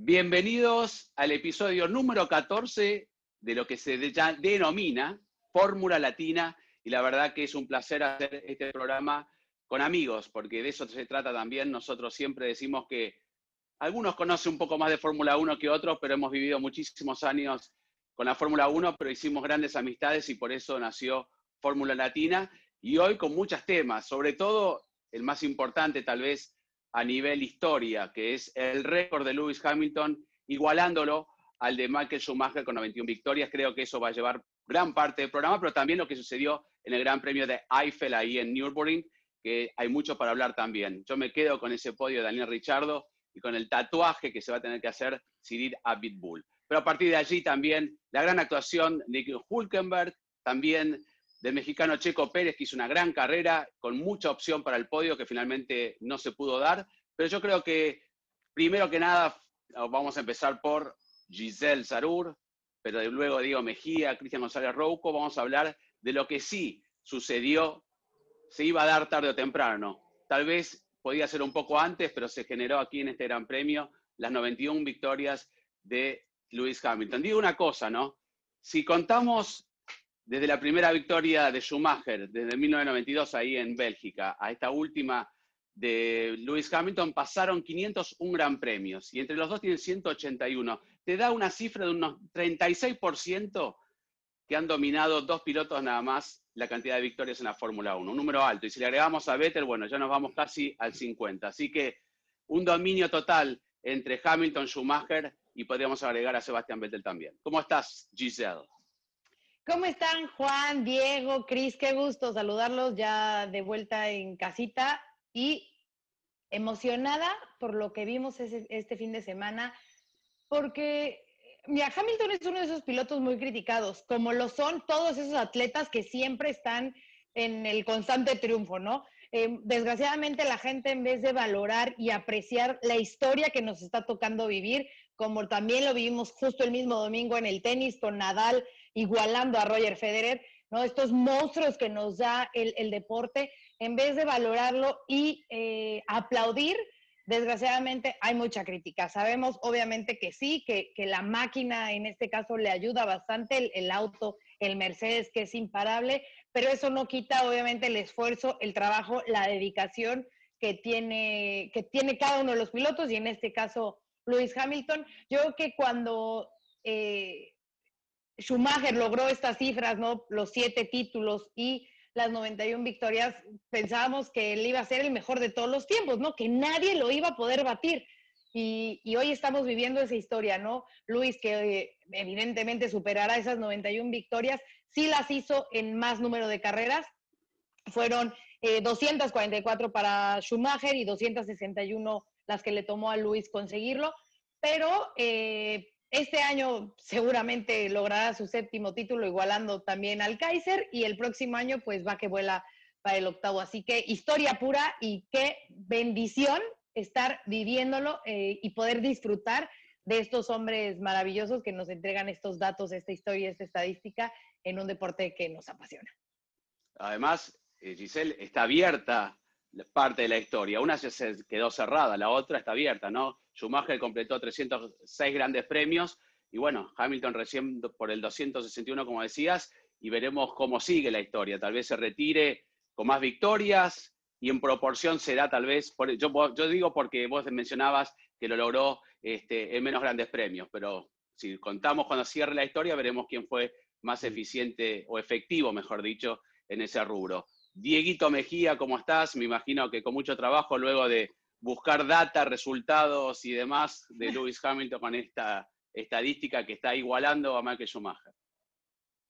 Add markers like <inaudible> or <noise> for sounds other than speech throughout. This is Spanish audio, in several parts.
Bienvenidos al episodio número 14 de lo que se denomina Fórmula Latina y la verdad que es un placer hacer este programa con amigos, porque de eso se trata también. Nosotros siempre decimos que algunos conocen un poco más de Fórmula 1 que otros, pero hemos vivido muchísimos años con la Fórmula 1, pero hicimos grandes amistades y por eso nació Fórmula Latina. Y hoy con muchos temas, sobre todo el más importante tal vez a nivel historia, que es el récord de Lewis Hamilton, igualándolo al de Michael Schumacher con 91 victorias. Creo que eso va a llevar gran parte del programa, pero también lo que sucedió en el Gran Premio de Eiffel ahí en Nürburgring, que hay mucho para hablar también. Yo me quedo con ese podio de Daniel Richardo y con el tatuaje que se va a tener que hacer Cyril Abitbull. Pero a partir de allí también la gran actuación de Hulkenberg, también del mexicano Checo Pérez, que hizo una gran carrera con mucha opción para el podio que finalmente no se pudo dar. Pero yo creo que, primero que nada, vamos a empezar por Giselle Sarur, pero luego Diego Mejía, Cristian González Rouco, vamos a hablar de lo que sí sucedió, se iba a dar tarde o temprano. Tal vez podía ser un poco antes, pero se generó aquí en este Gran Premio las 91 victorias de Lewis Hamilton. Digo una cosa, ¿no? Si contamos desde la primera victoria de Schumacher, desde 1992 ahí en Bélgica, a esta última de Lewis Hamilton, pasaron 501 gran premios y entre los dos tienen 181 te da una cifra de unos 36% que han dominado dos pilotos nada más la cantidad de victorias en la Fórmula 1, un número alto. Y si le agregamos a Vettel, bueno, ya nos vamos casi al 50. Así que un dominio total entre Hamilton, Schumacher y podríamos agregar a Sebastián Vettel también. ¿Cómo estás, Giselle? ¿Cómo están Juan, Diego, Cris? Qué gusto saludarlos ya de vuelta en casita y emocionada por lo que vimos este fin de semana porque mira, Hamilton es uno de esos pilotos muy criticados, como lo son todos esos atletas que siempre están en el constante triunfo, ¿no? Eh, desgraciadamente la gente en vez de valorar y apreciar la historia que nos está tocando vivir, como también lo vivimos justo el mismo domingo en el tenis con Nadal igualando a Roger Federer, ¿no? Estos monstruos que nos da el, deporte, en vez de valorarlo y eh, aplaudir, Desgraciadamente hay mucha crítica. Sabemos obviamente que sí, que, la máquina en este caso le ayuda bastante, el, auto, el Mercedes que es imparable, pero eso no quita obviamente el esfuerzo, el trabajo, la dedicación que tiene, que tiene cada uno de los pilotos y en este caso Lewis Hamilton. Yo creo que cuando eh, Schumacher logró estas cifras, ¿no? los siete títulos y las 91 victorias, pensábamos que él iba a ser el mejor de todos los tiempos, ¿no? Que nadie lo iba a poder batir. Y, hoy estamos viviendo esa historia, ¿no? Luis, que eh, evidentemente superará esas 91 victorias, sí las hizo en más número de carreras. Fueron 244 eh, para Schumacher y 261 las que le tomó a Luis conseguirlo. Pero eh, este año seguramente logrará su séptimo título, igualando también al Kaiser, y el próximo año pues va que vuela para el octavo. Así que historia pura y qué bendición estar viviéndolo eh, y poder disfrutar de estos hombres maravillosos que nos entregan estos datos, esta historia, esta estadística en un deporte que nos apasiona. Además, eh, Giselle, está abierta parte de la historia. Una se quedó cerrada, la otra está abierta, ¿no? Schumacher completó 306 grandes premios y bueno, Hamilton recién por el 261, como decías, y veremos cómo sigue la historia. Tal vez se retire con más victorias y en proporción será tal vez, yo, yo digo porque vos mencionabas que lo logró este, en menos grandes premios, pero si contamos cuando cierre la historia, veremos quién fue más eficiente o efectivo, mejor dicho, en ese rubro. Dieguito Mejía, ¿cómo estás? Me imagino que con mucho trabajo luego de buscar data, resultados y demás de Lewis Hamilton con esta estadística que está igualando a Michael Schumacher.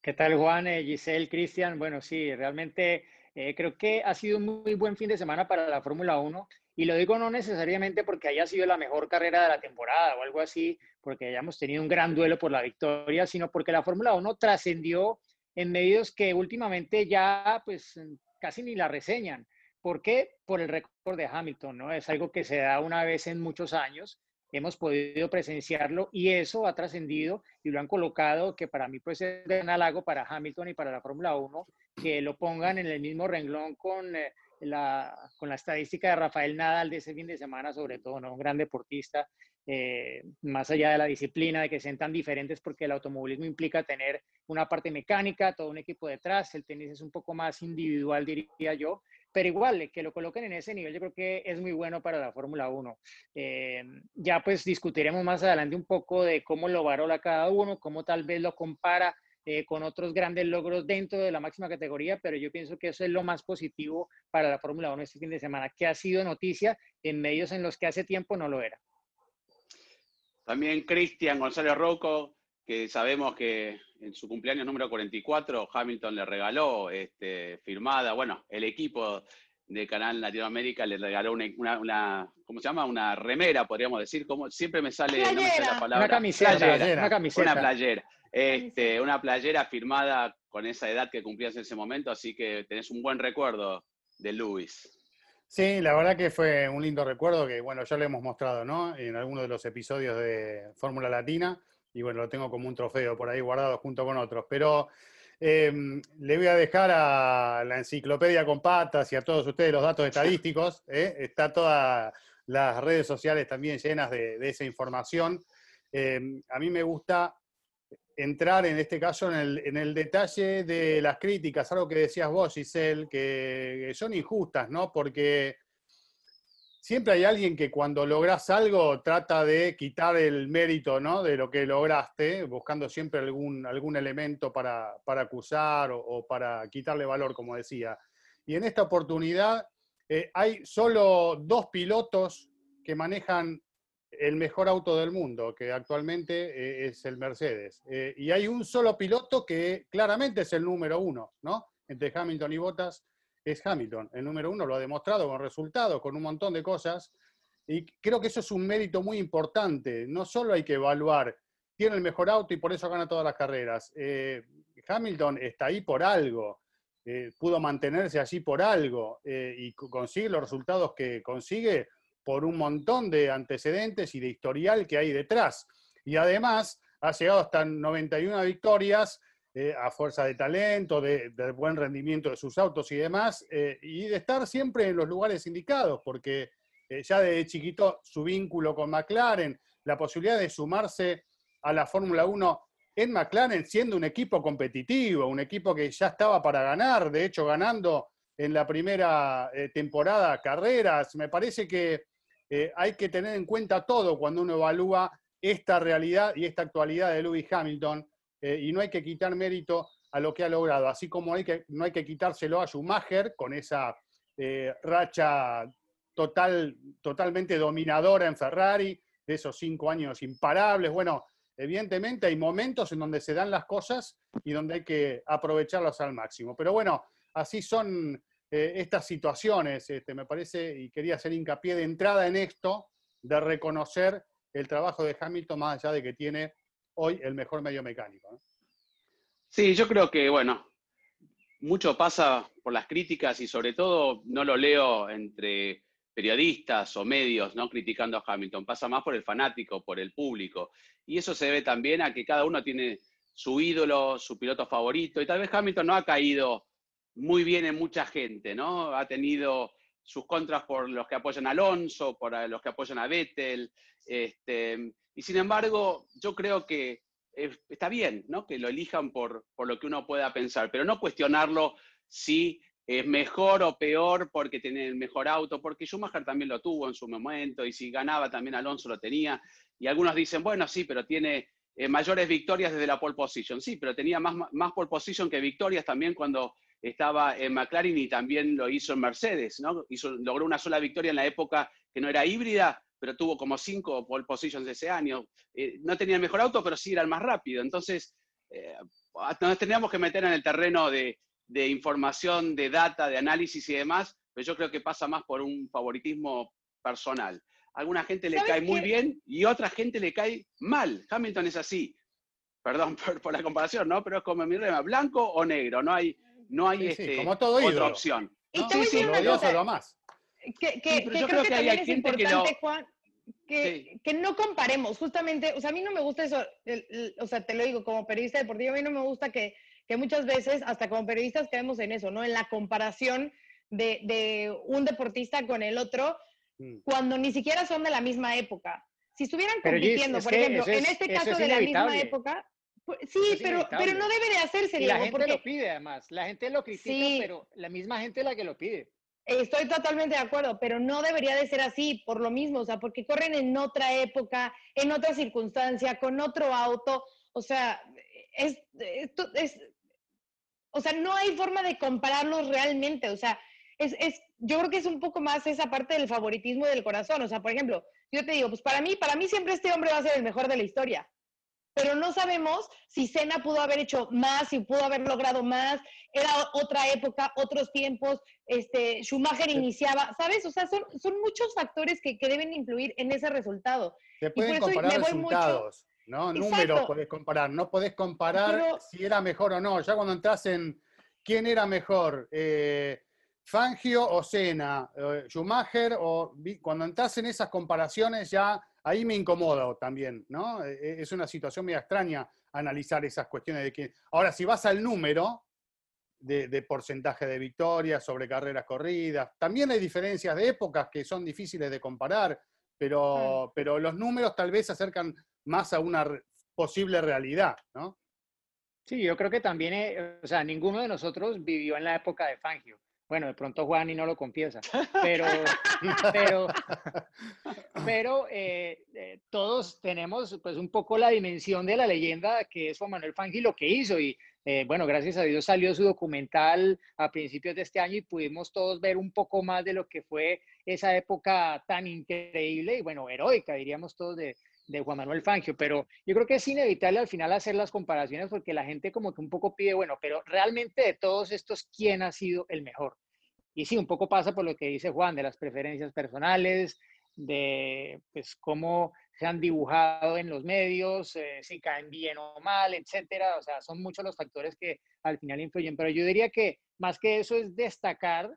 ¿Qué tal, Juan, eh, Giselle, Cristian? Bueno, sí, realmente eh, creo que ha sido un muy buen fin de semana para la Fórmula 1 y lo digo no necesariamente porque haya sido la mejor carrera de la temporada o algo así, porque hayamos tenido un gran duelo por la victoria, sino porque la Fórmula 1 trascendió en medios que últimamente ya pues casi ni la reseñan. ¿Por qué? Por el récord de Hamilton, ¿no? Es algo que se da una vez en muchos años hemos podido presenciarlo y eso ha trascendido y lo han colocado, que para mí pues es un halago para Hamilton y para la Fórmula 1, que lo pongan en el mismo renglón con, eh, la, con la estadística de Rafael Nadal de ese fin de semana, sobre todo, ¿no? un gran deportista, eh, más allá de la disciplina, de que sean tan diferentes, porque el automovilismo implica tener una parte mecánica, todo un equipo detrás, el tenis es un poco más individual, diría yo, pero igual, que lo coloquen en ese nivel, yo creo que es muy bueno para la Fórmula 1. Eh, ya pues discutiremos más adelante un poco de cómo lo varola cada uno, cómo tal vez lo compara eh, con otros grandes logros dentro de la máxima categoría, pero yo pienso que eso es lo más positivo para la Fórmula 1 este fin de semana, que ha sido noticia en medios en los que hace tiempo no lo era. También Cristian González Rocco, que sabemos que en su cumpleaños número 44, Hamilton le regaló este, firmada, bueno, el equipo de Canal Latinoamérica le regaló una, ¿cómo se llama? Una remera, podríamos decir, como siempre me sale, la palabra. Una camiseta, una camiseta. Una playera. Este, una playera firmada con esa edad que cumplías en ese momento, así que tenés un buen recuerdo de Luis. Sí, la verdad que fue un lindo recuerdo que, bueno, ya lo hemos mostrado, ¿no? En algunos de los episodios de Fórmula Latina y bueno, lo tengo como un trofeo por ahí guardado junto con otros. Pero em, le voy a dejar a la enciclopedia con patas y a todos ustedes los datos estadísticos. <laughs> ¿eh? Está todas las redes sociales también llenas de, esa información. Em, a mí me gusta entrar en este caso en el, en el, detalle de las críticas, algo que decías vos, Giselle, que son injustas, ¿no? Porque siempre hay alguien que cuando logras algo trata de quitar el mérito ¿no? de lo que lograste, buscando siempre algún, algún elemento para, acusar o, para quitarle valor, como decía. Y en esta oportunidad eh, hay solo dos pilotos que manejan el mejor auto del mundo, que actualmente eh, es el Mercedes. Eh, y hay un solo piloto que claramente es el número uno, ¿no? Entre Hamilton y Bottas es Hamilton. El número uno lo ha demostrado con resultados, con un montón de cosas. Y creo que eso es un mérito muy importante. No solo hay que evaluar, tiene el mejor auto y por eso gana todas las carreras. Eh, Hamilton está ahí por algo, eh, pudo mantenerse allí por algo eh, y consigue los resultados que consigue por un montón de antecedentes y de historial que hay detrás. Y además ha llegado hasta 91 victorias eh, a fuerza de talento, de, buen rendimiento de sus autos y demás, eh, y de estar siempre en los lugares indicados, porque eh, ya desde chiquito su vínculo con McLaren, la posibilidad de sumarse a la Fórmula 1 en McLaren siendo un equipo competitivo, un equipo que ya estaba para ganar, de hecho ganando en la primera temporada carreras, me parece que hay que tener en cuenta todo cuando uno evalúa esta realidad y esta actualidad de Lewis Hamilton, eh, y no hay que quitar mérito a lo que ha logrado, así como hay que, no hay que quitárselo a Schumacher con esa eh, racha total, totalmente dominadora en Ferrari, de esos cinco años imparables. Bueno, evidentemente hay momentos en donde se dan las cosas y donde hay que aprovecharlas al máximo. Pero bueno, así son eh, estas situaciones, este, me parece, y quería hacer hincapié de entrada en esto, de reconocer el trabajo de Hamilton más allá de que tiene hoy el mejor medio mecánico. Sí, yo creo que, bueno, mucho pasa por las críticas y sobre todo no lo leo entre periodistas o medios no criticando a Hamilton, pasa más por el fanático, por el público. Y eso se debe también a que cada uno tiene su ídolo, su piloto favorito, y tal vez Hamilton no ha caído muy bien en mucha gente, ¿no? Ha tenido sus contras por los que apoyan a Alonso, por los que apoyan a Vettel, este, y sin embargo, yo creo que está bien, ¿no? Que lo elijan por, por lo que uno pueda pensar, pero no cuestionarlo si es mejor o peor porque tiene el mejor auto, porque Schumacher también lo tuvo en su momento y si ganaba también Alonso lo tenía. Y algunos dicen, bueno, sí, pero tiene eh, mayores victorias desde la pole position. Sí, pero tenía más, más pole position que victorias también cuando estaba en McLaren y también lo hizo en Mercedes, ¿no? Hizo, logró una sola victoria en la época que no era híbrida, pero tuvo como cinco pole positions ese año. Eh, no tenía el mejor auto, pero sí era el más rápido. Entonces, eh, nos teníamos que meter en el terreno de, de, información, de data, de análisis y demás, pero yo creo que pasa más por un favoritismo personal. A alguna gente le cae muy bien y a otra gente le cae mal. Hamilton es así. Perdón <laughs> por, la comparación, ¿no? Pero es como mi rema, blanco o negro, no hay, no hay este, como todo otra opción. Sí, sí, lo odioso lo más. Que, que, que creo, que, también es importante, Juan, que, que, no comparemos, justamente, o sea, a mí no me gusta eso, o sea, te lo digo, como periodista deportivo, a mí no me gusta que, que muchas veces, hasta como periodistas, caemos en eso, ¿no? En la comparación de, de un deportista con el otro, mm. cuando ni siquiera son de la misma época. Si estuvieran compitiendo, por ejemplo, en este caso de la misma época, pues, sí, pero, pero no debe de hacerse, y La gente lo pide, además. La gente lo critica, pero la misma gente es la que lo pide. Estoy totalmente de acuerdo, pero no debería de ser así por lo mismo, o sea, porque corren en otra época, en otra circunstancia, con otro auto, o sea, es, esto es, o sea, no hay forma de compararlos realmente, o sea, es, es, yo creo que es un poco más esa parte del favoritismo del corazón, o sea, por ejemplo, yo te digo, pues para mí, para mí siempre este hombre va a ser el mejor de la historia, pero no sabemos si Senna pudo haber hecho más, si pudo haber logrado más, era otra época, otros tiempos, este, Schumacher iniciaba, ¿sabes? O sea, son, son muchos factores que, que deben influir en ese resultado. Se pueden comparar resultados, ¿no? Números podés comparar, no podés comparar si era mejor o no. Ya cuando entras en quién era mejor, eh, Fangio o Senna, eh, Schumacher, o cuando entras en esas comparaciones ya ahí me incomoda también, ¿no? E, e, es una situación muy extraña analizar esas cuestiones de que. Ahora, si vas al número de, porcentaje de victorias sobre carreras corridas, también hay diferencias de épocas que son difíciles de comparar, pero, pero los números tal vez se acercan más a una posible realidad, ¿no? Sí, yo creo que también, eh, o sea, ninguno de nosotros vivió en la época de Fangio. Bueno, de pronto Juan y no lo confiesa, <laughs> pero, pero, <laughs> pero eh, eh, todos tenemos pues un poco la dimensión de la leyenda que es Juan Manuel Fangi lo que hizo. Y eh, bueno, gracias a Dios salió su documental a principios de este año y pudimos todos ver un poco más de lo que fue esa época tan increíble y bueno, heroica diríamos todos de, de Juan Manuel Fangio, pero yo creo que es inevitable al final hacer las comparaciones porque la gente como que un poco pide, bueno, pero realmente de todos estos, ¿quién ha sido el mejor? Y sí, un poco pasa por lo que dice Juan, de las preferencias personales, de pues cómo se han dibujado en los medios, eh, si caen bien o mal, etcétera. O sea, son muchos los factores que al final influyen. Pero yo diría que más que eso es destacar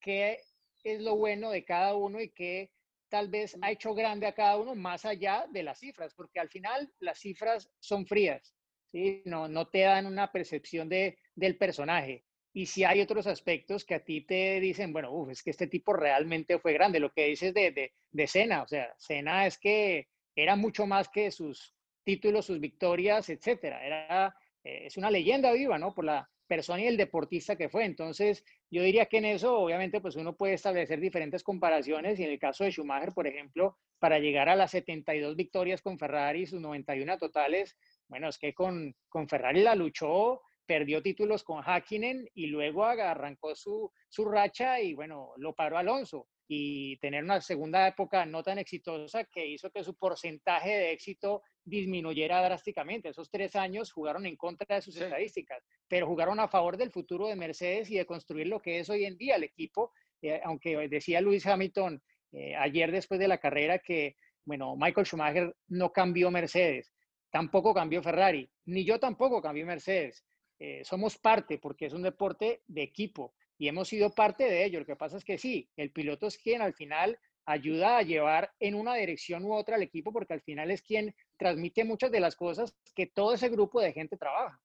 qué es lo bueno de cada uno y qué tal vez ha hecho grande a cada uno más allá de las cifras, porque al final las cifras son frías, ¿sí? no, no te dan una percepción de, del personaje. Y si hay otros aspectos que a ti te dicen, bueno, uf, es que este tipo realmente fue grande, lo que dices de, de, de Cena, o sea, Cena es que era mucho más que sus títulos, sus victorias, etcétera. Era, eh, es una leyenda viva, ¿no? Por la persona y el deportista que fue. Entonces, yo diría que en eso, obviamente, pues uno puede establecer diferentes comparaciones y en el caso de Schumacher, por ejemplo, para llegar a las 72 victorias con Ferrari sus 91 totales, bueno, es que con, con Ferrari la luchó, perdió títulos con Hakkinen y luego arrancó su, su racha y bueno, lo paró Alonso y tener una segunda época no tan exitosa que hizo que su porcentaje de éxito disminuyera drásticamente. Esos tres años jugaron en contra de sus estadísticas, pero jugaron a favor del futuro de Mercedes y de construir lo que es hoy en día el equipo, eh, aunque decía Luis Hamilton eh, ayer después de la carrera que, bueno, Michael Schumacher no cambió Mercedes, tampoco cambió Ferrari, ni yo tampoco cambié Mercedes. Eh, somos parte porque es un deporte de equipo y hemos sido parte de ello. Lo que pasa es que sí, el piloto es quien al final ayuda a llevar en una dirección u otra al equipo porque al final es quien transmite muchas de las cosas que todo ese grupo de gente trabaja.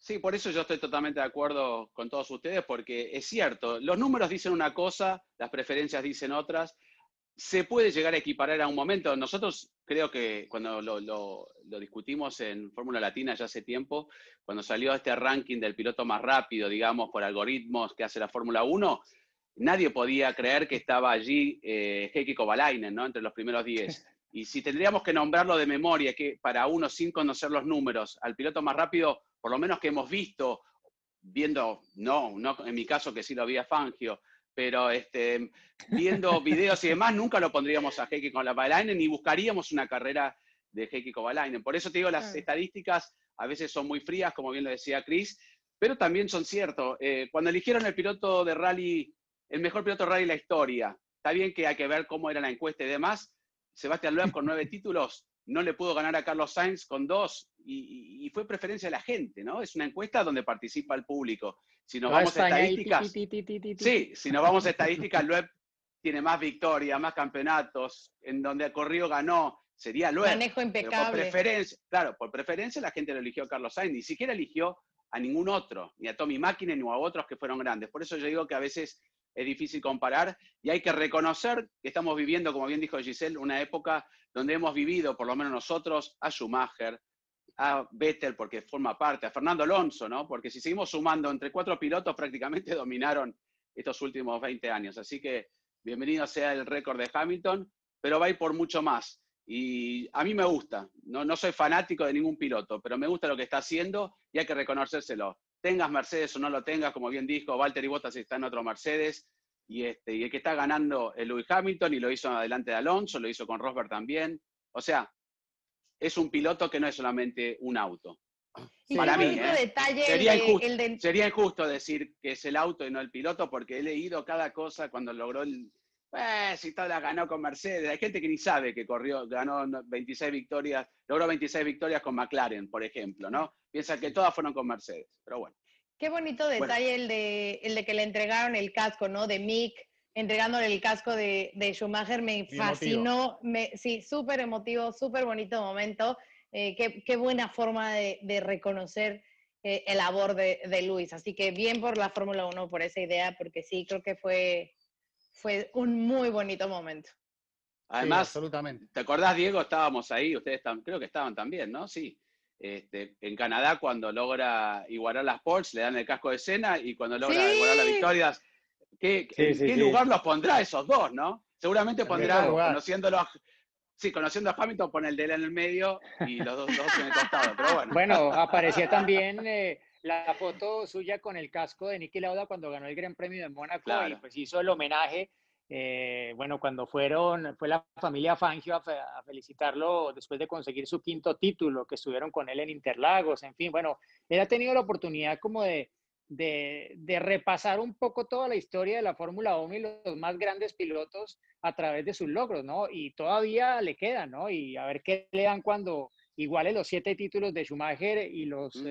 Sí, por eso yo estoy totalmente de acuerdo con todos ustedes, porque es cierto, los números dicen una cosa, las preferencias dicen otras, se puede llegar a equiparar a un momento. Nosotros creo que cuando lo, discutimos en Fórmula Latina ya hace tiempo, cuando salió este ranking del piloto más rápido, digamos, por algoritmos que hace la Fórmula 1, nadie podía creer que estaba allí eh, Heikki Kovalainen, ¿no? Entre los primeros 10. <laughs> Y si tendríamos que nombrarlo de memoria, que para uno sin conocer los números, al piloto más rápido, por lo menos que hemos visto, viendo, no, no en mi caso que sí lo había Fangio, pero este, viendo <laughs> videos y demás, nunca lo pondríamos a Heikki Kovalainen ni buscaríamos una carrera de Heikki Kovalainen. Por eso te digo, las estadísticas a veces son muy frías, como bien lo decía Chris, pero también son ciertos. Eh, cuando eligieron el piloto de rally, el mejor piloto de rally de la historia, está bien que hay que ver cómo era la encuesta y demás, Sebastián Loeb con nueve <laughs> títulos no le pudo ganar a Carlos Sainz con dos y, fue preferencia de la gente, ¿no? Es una encuesta donde participa el público. Si nos vamos a estadísticas, sí, si nos vamos a <laughs> estadísticas, Loeb tiene más victorias, más campeonatos, en donde corrió ganó, sería Loeb. Manejo impecable. por preferencia, claro, por preferencia la gente lo eligió a Carlos Sainz, ni siquiera eligió a ningún otro, ni a Tommy Máquina, ni a otros que fueron grandes. Por eso yo digo que a veces es difícil comparar y hay que reconocer que estamos viviendo, como bien dijo Giselle, una época donde hemos vivido, por lo menos nosotros, a Schumacher, a Vettel porque forma parte, a Fernando Alonso, ¿no? Porque si seguimos sumando entre cuatro pilotos, prácticamente <laughs> dominaron estos últimos 20 años. Así que bienvenido sea el récord de Hamilton, pero va a ir por mucho más. Y a mí me gusta, no, no soy fanático de ningún piloto, pero me gusta lo que está haciendo y hay que reconocérselo tengas Mercedes o no lo tengas, como bien dijo, Valtteri Bottas está en otro Mercedes, y, este, y el que está ganando es Lewis Hamilton, y lo hizo adelante de Alonso, lo hizo con Rosberg también. O sea, es un piloto que no es solamente un auto. Para mí, ¿eh? sería, injusto, sería injusto decir que es el auto y no el piloto, porque he leído cada cosa cuando logró el, eh, si la ganó con Mercedes. Hay gente que ni sabe que corrió, ganó 26 victorias, logró 26 victorias con McLaren, por ejemplo, ¿no? Piensa que todas fueron con Mercedes, pero bueno. Qué bonito detalle el, de, el de que le entregaron el casco, ¿no? De Mick, entregándole el casco de, de Schumacher, me fascinó. Me, sí, súper emotivo, súper bonito momento. Eh, qué, qué, buena forma de, de reconocer eh, el labor de, de Luis. Así que bien por la Fórmula 1, por esa idea, porque sí, creo que fue fue un muy bonito momento. Además, absolutamente. ¿te acordás, Diego? Estábamos ahí, ustedes creo que estaban también, ¿no? Sí. Este, en Canadá, cuando logra igualar las Porsche, le dan el casco de escena y cuando logra igualar las victorias, ¿qué, ¿en qué lugar los pondrá esos dos, no? Seguramente pondrá, conociéndolo, sí, conociendo a Hamilton, pone el de él en el medio y los dos, en el costado, pero bueno. <laughs> Bueno, aparecía también eh, la foto suya con el casco de Niki Lauda cuando ganó el Gran Premio de Mónaco y pues hizo el homenaje. Eh, bueno, cuando fueron, fue la familia Fangio a, felicitarlo después de conseguir su quinto título, que estuvieron con él en Interlagos, en fin, bueno, él ha tenido la oportunidad como de, de, de repasar un poco toda la historia de la Fórmula 1 y los más grandes pilotos a través de sus logros, ¿no? Y todavía le quedan, ¿no? Y a ver qué le dan cuando iguale los siete títulos de Schumacher y los...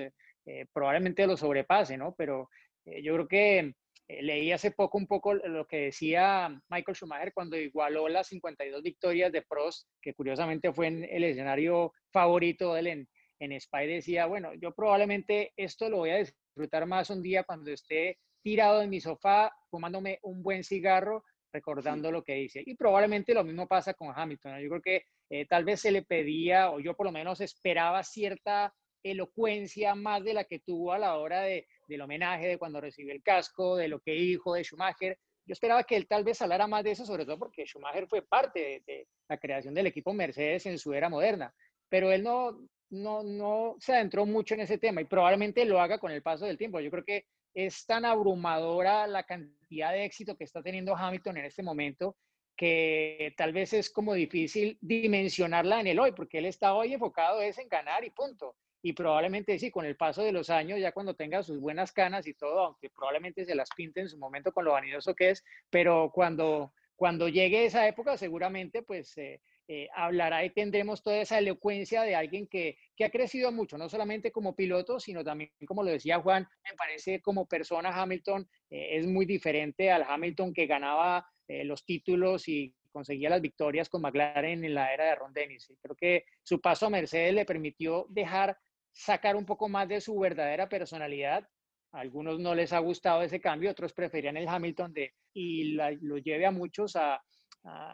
Eh, probablemente lo sobrepase, ¿no? Pero eh, yo creo que eh, leí hace poco un poco lo que decía Michael Schumacher cuando igualó las 52 victorias de Prost, que curiosamente fue en el escenario favorito de él en, en Spa, decía, bueno, yo probablemente esto lo voy a disfrutar más un día cuando esté tirado en mi sofá, fumándome un buen cigarro, recordando lo que dice. Y probablemente lo mismo pasa con Hamilton. Yo creo que tal vez se le pedía, o yo por lo menos esperaba cierta elocuencia más de la que tuvo a la hora de, del homenaje, de cuando recibió el casco, de lo que dijo de Schumacher. Yo esperaba que él tal vez hablara más de eso, sobre todo porque Schumacher fue parte de, la creación del equipo Mercedes en su era moderna, pero él no, no, no se adentró mucho en ese tema y probablemente lo haga con el paso del tiempo. Yo creo que es tan abrumadora la cantidad de éxito que está teniendo Hamilton en este momento que tal vez es como difícil dimensionarla en el hoy, porque él está hoy enfocado es en ganar y punto y probablemente sí, con el paso de los años, ya cuando tenga sus buenas canas y todo, aunque probablemente se las pinte en su momento con lo vanidoso que es, pero cuando, cuando llegue esa época seguramente pues eh, eh, hablará y tendremos toda esa elocuencia de alguien que, que, ha crecido mucho, no solamente como piloto, sino también, como lo decía Juan, me parece como persona Hamilton eh, es muy diferente al Hamilton que ganaba los títulos y conseguía las victorias con McLaren en la era de Ron Dennis. Creo que su paso a Mercedes le permitió dejar sacar un poco más de su verdadera personalidad. A algunos no les ha gustado ese cambio, otros preferían el Hamilton de, y lo lleve a muchos a,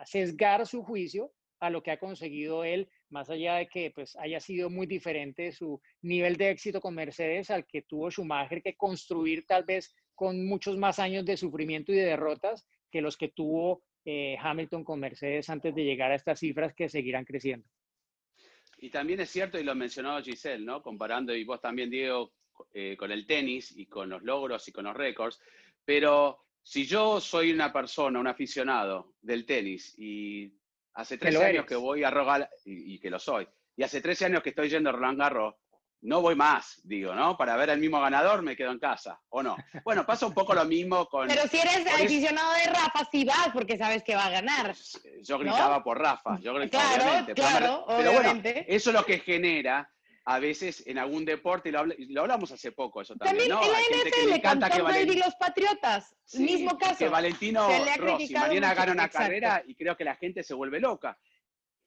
sesgar su juicio a lo que ha conseguido él, más allá de que pues, haya sido muy diferente su nivel de éxito con Mercedes al que tuvo Schumacher que construir tal vez con muchos más años de sufrimiento y de derrotas que los que tuvo eh, Hamilton con Mercedes antes de llegar a estas cifras que seguirán creciendo. Y también es cierto, y lo mencionó Giselle, ¿no? Comparando, y vos también, Diego, eh, con el tenis y con los logros y con los récords, pero si yo soy una persona, un aficionado del tenis y hace 13 años que voy a rogar, y, que lo soy, y hace 13 años que estoy yendo a Roland Garros, no voy más, digo, ¿no? Para ver al mismo ganador me quedo en casa, ¿o no? Bueno, pasa un poco lo mismo con... Pero si eres aficionado de Rafa, sí vas porque sabes que va a ganar. Yo gritaba por Rafa, yo gritaba, claro, obviamente. Claro, pero, bueno, eso es lo que genera a veces en algún deporte, y lo, hablamos hace poco eso también, también ¿no? En la NFL, le encanta que Valentino, y los Patriotas, mismo caso. Que Valentino Rossi mañana gana una carrera y creo que la gente se vuelve loca.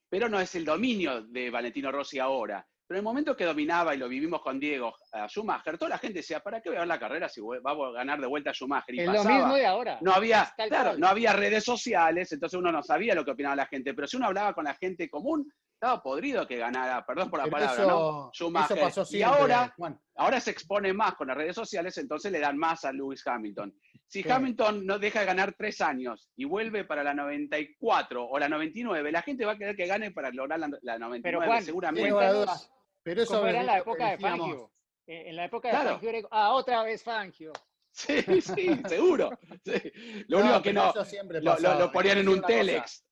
Pero no es el dominio de Valentino Rossi ahora. Pero en el momento que dominaba, y lo vivimos con Diego, a Schumacher, toda la gente decía, ¿para qué voy a ver la carrera si va a ganar de vuelta a Schumacher? Y es pasaba. lo mismo de ahora. No había, claro, no había redes sociales, entonces uno no sabía lo que opinaba la gente. Pero si uno hablaba con la gente común, estaba podrido que ganara, perdón por la palabra, ¿no? Schumacher. pasó y ahora, ahora se expone más con las redes sociales, entonces le dan más a Lewis Hamilton. Si Hamilton no deja de ganar tres años y vuelve para la 94 o la 99, la gente va a querer que gane para lograr la, 99, pero Juan, seguramente. Pero eso era en la época de Fangio. Eh, en la época de Fangio, ah, otra vez Fangio. <laughs> Sí, sí, seguro. Lo único que no, lo, lo, ponían en un telex.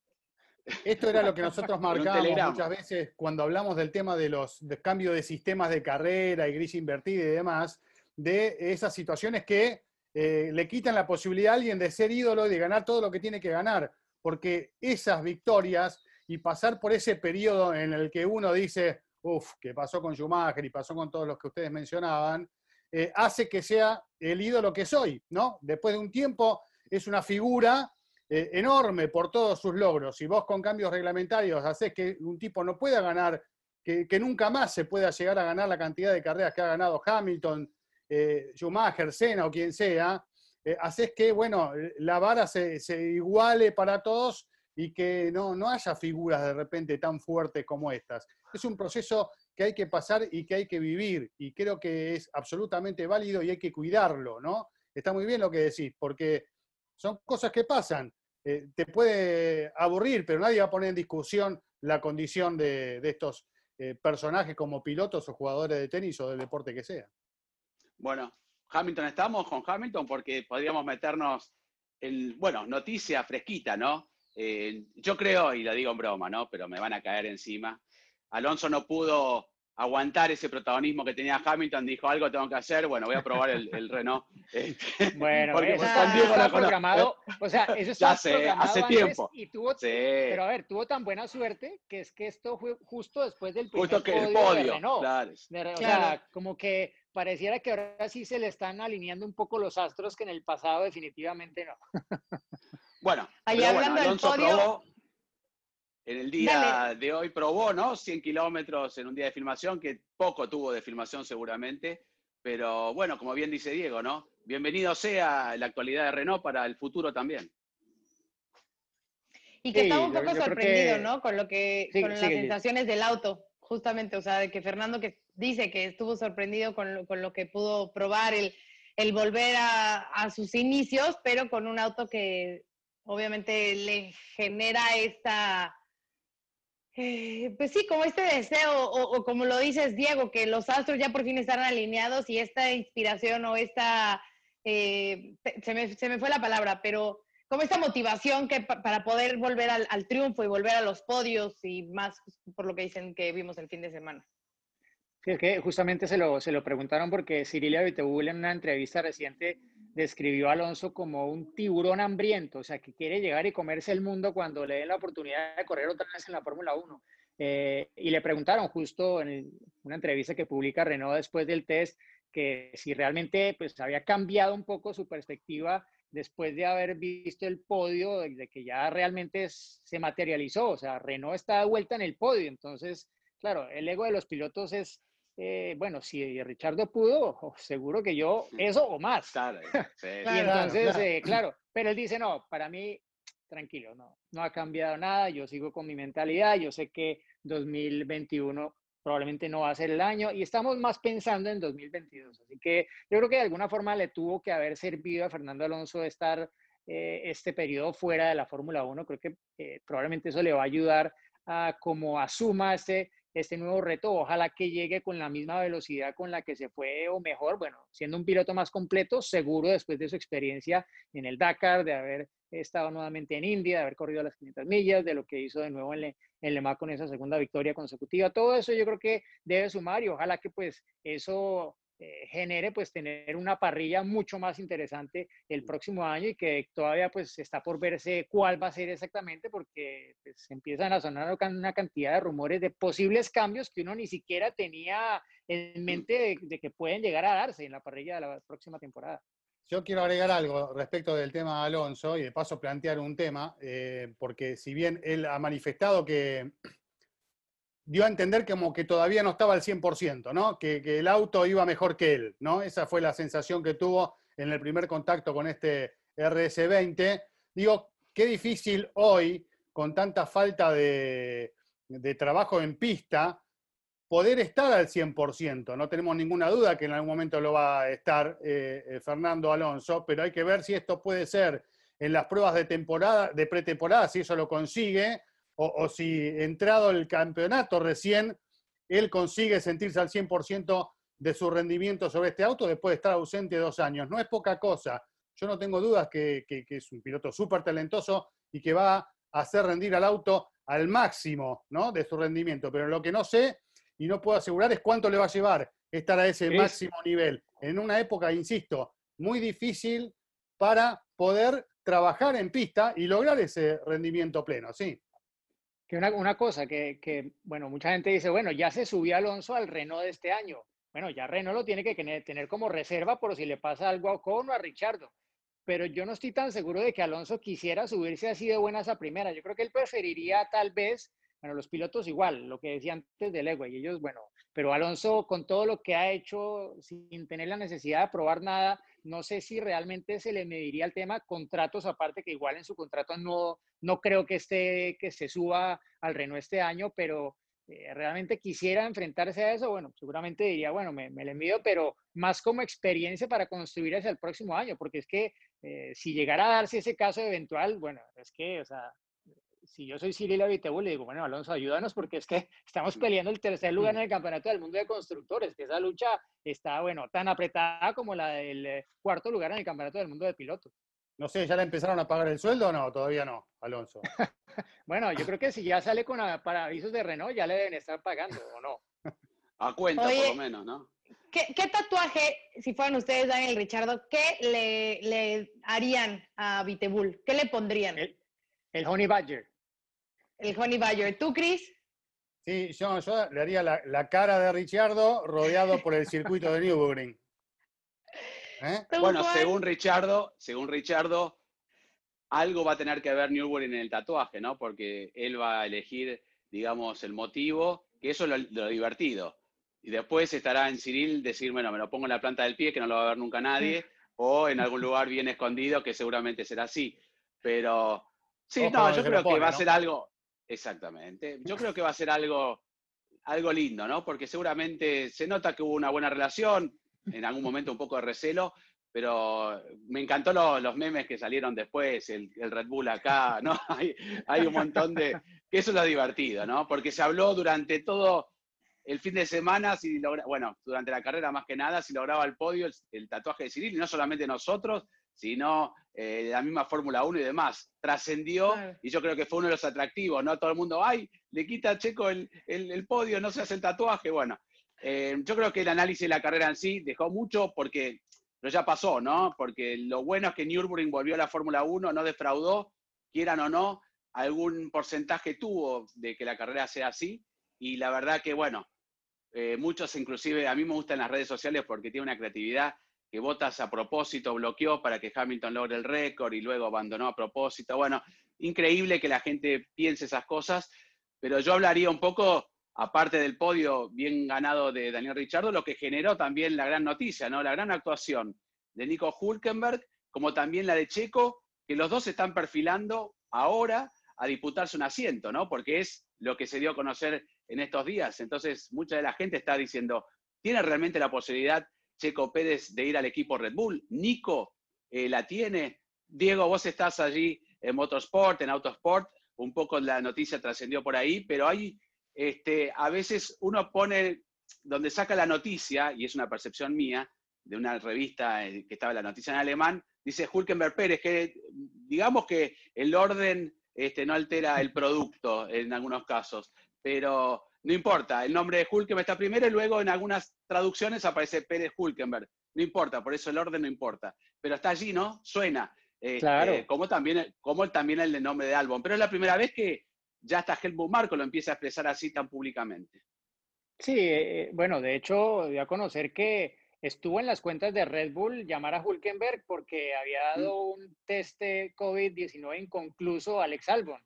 Esto era lo que nosotros <laughs> marcábamos muchas veces cuando hablamos del tema de los cambios de sistemas de carrera y gris invertida y demás, de esas situaciones que eh, le quitan la posibilidad a alguien de ser ídolo y de ganar todo lo que tiene que ganar, porque esas victorias y pasar por ese periodo en el que uno dice, uff, que pasó con Schumacher y pasó con todos los que ustedes mencionaban, eh, hace que sea el ídolo que soy, ¿no? Después de un tiempo es una figura eh, enorme por todos sus logros. Si vos con cambios reglamentarios haces que un tipo no pueda ganar, que, nunca más se pueda llegar a ganar la cantidad de carreras que ha ganado Hamilton, eh, Schumacher, Senna o quien sea, eh, haces que, bueno, la vara se, iguale para todos y que no, no haya figuras de repente tan fuertes como estas. Es un proceso que hay que pasar y que hay que vivir y creo que es absolutamente válido y hay que cuidarlo, ¿no? Está muy bien lo que decís, porque son cosas que pasan. Eh, te puede aburrir, pero nadie va a poner en discusión la condición de, estos eh, personajes como pilotos o jugadores de tenis o del deporte que sea. Bueno, Hamilton, estamos con Hamilton porque podríamos meternos en, bueno, noticia fresquita, ¿no? Eh, yo creo, y lo digo en broma, ¿no? Pero me van a caer encima. Alonso no pudo aguantar ese protagonismo que tenía Hamilton, dijo algo tengo que hacer, bueno, voy a probar el, Renault. <laughs> Este, bueno, porque eso está, programado, <laughs> o sea, eso está programado hace tiempo. Y tuvo, Pero a ver, tuvo tan buena suerte que es que esto fue justo después del primer justo que podio, el podio Renault. Claro. o sea, como que pareciera que ahora sí se le están alineando un poco los astros que en el pasado definitivamente no. <laughs> bueno, Ahí hablando del podio, en el día de hoy probó, ¿no? 100 kilómetros en un día de filmación, que poco tuvo de filmación seguramente, pero bueno, como bien dice Diego, ¿no? Bienvenido sea la actualidad de Renault para el futuro también. Y que estaba un poco sorprendido, ¿no? Con lo que, con las sensaciones del auto, justamente, o sea, de que Fernando que dice que estuvo sorprendido con lo, con lo que pudo probar el, el volver a, a sus inicios, pero con un auto que obviamente le genera esta eh, pues sí, como este deseo, o, como lo dices, Diego, que los astros ya por fin están alineados y esta inspiración o esta, eh, se, me, se, me, fue la palabra, pero como esta motivación que para poder volver al, triunfo y volver a los podios y más por lo que dicen que vimos el fin de semana. Es que justamente se lo, se lo preguntaron porque Cirilia Vitebul en una entrevista reciente describió a Alonso como un tiburón hambriento, o sea, que quiere llegar y comerse el mundo cuando le den la oportunidad de correr otra vez en la Fórmula 1. Eh, y le preguntaron justo en una entrevista que publica Renault después del test que si realmente pues había cambiado un poco su perspectiva después de haber visto el podio, de que ya realmente se materializó, o sea, Renault está de vuelta en el podio, entonces, claro, el ego de los pilotos es eh, bueno, si Richardo pudo, oh, seguro que yo eso o más. Claro, <laughs> y entonces, eh, claro. pero él dice, no, para mí, tranquilo, no, no ha cambiado nada, yo sigo con mi mentalidad, yo sé que 2021 probablemente no va a ser el año y estamos más pensando en 2022. Así que yo creo que de alguna forma le tuvo que haber servido a Fernando Alonso estar eh, este periodo fuera de la Fórmula 1. Creo que eh, probablemente eso le va a ayudar a como asuma este, este nuevo reto. Ojalá que llegue con la misma velocidad con la que se fue o mejor, bueno, siendo un piloto más completo, seguro después de su experiencia en el Dakar, de haber estado nuevamente en India, de haber corrido las 500 millas, de lo que hizo de nuevo en, Le, en Le Mans con esa segunda victoria consecutiva. Todo eso yo creo que debe sumar y ojalá que pues eso eh, genere pues tener una parrilla mucho más interesante el próximo año y que todavía pues está por verse cuál va a ser exactamente porque pues, empiezan a sonar una cantidad de rumores de posibles cambios que uno ni siquiera tenía en mente de, de que pueden llegar a darse en la parrilla de la próxima temporada. Yo quiero agregar algo respecto del tema de Alonso y de paso plantear un tema, eh, porque si bien él ha manifestado que dio a entender como que todavía no estaba al 100%, ¿no? Que, que, el auto iba mejor que él, ¿no? Esa fue la sensación que tuvo en el primer contacto con este RS20. Digo, qué difícil hoy, con tanta falta de, de trabajo en pista, poder estar al 100%. No tenemos ninguna duda que en algún momento lo va a estar eh, eh, Fernando Alonso, pero hay que ver si esto puede ser en las pruebas de temporada, de pretemporada, si eso lo consigue, o, o si entrado el campeonato recién, él consigue sentirse al 100% de su rendimiento sobre este auto después de estar ausente dos años. No es poca cosa. Yo no tengo dudas que, que, que es un piloto súper talentoso y que va a hacer rendir al auto al máximo ¿no? de su rendimiento. Pero lo que no sé y no puedo asegurar es cuánto le va a llevar estar a ese máximo nivel. En una época, insisto, muy difícil para poder trabajar en pista y lograr ese rendimiento pleno, sí. Que una, cosa que, bueno, mucha gente dice, bueno, ya se subió Alonso al Renault de este año. Bueno, ya Renault lo tiene que tener como reserva por si le pasa algo a Ocon o a Richardo. Pero yo no estoy tan seguro de que Alonso quisiera subirse así de buenas a primera. Yo creo que él preferiría tal vez bueno, los pilotos igual, lo que decía antes del y ellos, bueno, pero Alonso con todo lo que ha hecho sin tener la necesidad de probar nada, no sé si realmente se le mediría el tema contratos aparte que igual en su contrato no, no creo que esté, que se suba al Renault este año, pero eh, realmente quisiera enfrentarse a eso, bueno, seguramente diría, bueno, me, me le mido, pero más como experiencia para construir hacia el próximo año, porque es que eh, si llegara a darse ese caso eventual, bueno, es que, o sea, si yo soy Cyril Abiteboul, le digo, bueno, Alonso, ayúdanos porque es que <laughs> estamos peleando el tercer lugar en el campeonato del mundo de constructores, que esa lucha está, bueno, tan apretada como la del eh, cuarto lugar en el campeonato del mundo de pilotos. No sé, ¿ya le empezaron a pagar el sueldo o no? Todavía no, Alonso. <laughs> bueno, yo creo que si ya sale con para avisos de Renault, ya le deben estar pagando, ¿o no? A cuenta, Oye, por lo menos, ¿no? ¿qué, ¿qué, tatuaje, si fueran ustedes, Daniel Richardo, qué le, le harían a Vitebull? ¿Qué le pondrían? El, el Honey Badger. El Honey Badger. ¿Tú, Chris? Sí, yo, yo, le haría la, la, cara de Richardo rodeado por el circuito de Nürburgring. <laughs> ¿Eh? Bueno, según Richardo, según Richardo, algo va a tener que ver Nürburgring en el tatuaje, ¿no? Porque él va a elegir, digamos, el motivo, que eso es lo, lo divertido. Y después estará en Cyril decir, bueno, me lo pongo en la planta del pie, que no lo va a ver nunca nadie, o en algún lugar bien escondido, que seguramente será así. Pero sí, Ojo, no, yo creo pone, que va a ser algo, Exactamente. Yo creo que va a ser algo, algo lindo, ¿no? Porque seguramente se nota que hubo una buena relación, en algún momento un poco de recelo, pero me encantó lo, los memes que salieron después, el, Red Bull acá, ¿no? <laughs> Hay, hay, un montón de... que eso es lo divertido, ¿no? Porque se habló durante todo el fin de semana, si logra, bueno, durante la carrera más que nada, si lograba el podio el, el tatuaje de Cyril, y no solamente nosotros, sino eh, la misma Fórmula 1 y demás. Trascendió claro. y yo creo que fue uno de los atractivos, ¿no? Todo el mundo, ay, le quita a Checo el, el, el podio, no se hace el tatuaje. Bueno, eh, yo creo que el análisis de la carrera en sí dejó mucho porque, pero ya pasó, ¿no? Porque lo bueno es que Nürburgring volvió a la Fórmula 1, no defraudó, quieran o no, algún porcentaje tuvo de que la carrera sea así. Y la verdad que, bueno, eh, muchos inclusive, a mí me gustan las redes sociales porque tiene una creatividad que Botas a propósito bloqueó para que Hamilton logre el récord y luego abandonó a propósito. Bueno, increíble que la gente piense esas cosas, pero yo hablaría un poco, aparte del podio bien ganado de Daniel Richardo, lo que generó también la gran noticia, ¿no? La gran actuación de Nico Hulkenberg, como también la de Checo, que los dos se están perfilando ahora a disputarse un asiento, ¿no? Porque es lo que se dio a conocer en estos días. Entonces, mucha de la gente está diciendo, ¿tiene realmente la posibilidad Checo Pérez de ir al equipo Red Bull. Nico eh, la tiene. Diego, vos estás allí en Motorsport, en Autosport, un poco la noticia trascendió por ahí, pero hay, este, a veces uno pone, donde saca la noticia, y es una percepción mía, de una revista eh, que estaba la noticia en alemán, dice Hulkenberg Pérez, que digamos que el orden este, no altera el producto en algunos casos, pero no importa, el nombre de Hulkenberg está primero y luego en algunas traducciones aparece Pérez Hulkenberg, no importa, por eso el orden no importa, pero está allí, ¿no? Suena. Este, claro. como, también, como también el nombre de Albon, pero es la primera vez que ya hasta Helmut Marco lo empieza a expresar así tan públicamente. Sí, eh, bueno, de hecho, voy a conocer que estuvo en las cuentas de Red Bull llamar a Hulkenberg porque había dado un test de COVID-19 inconcluso a Alex Albon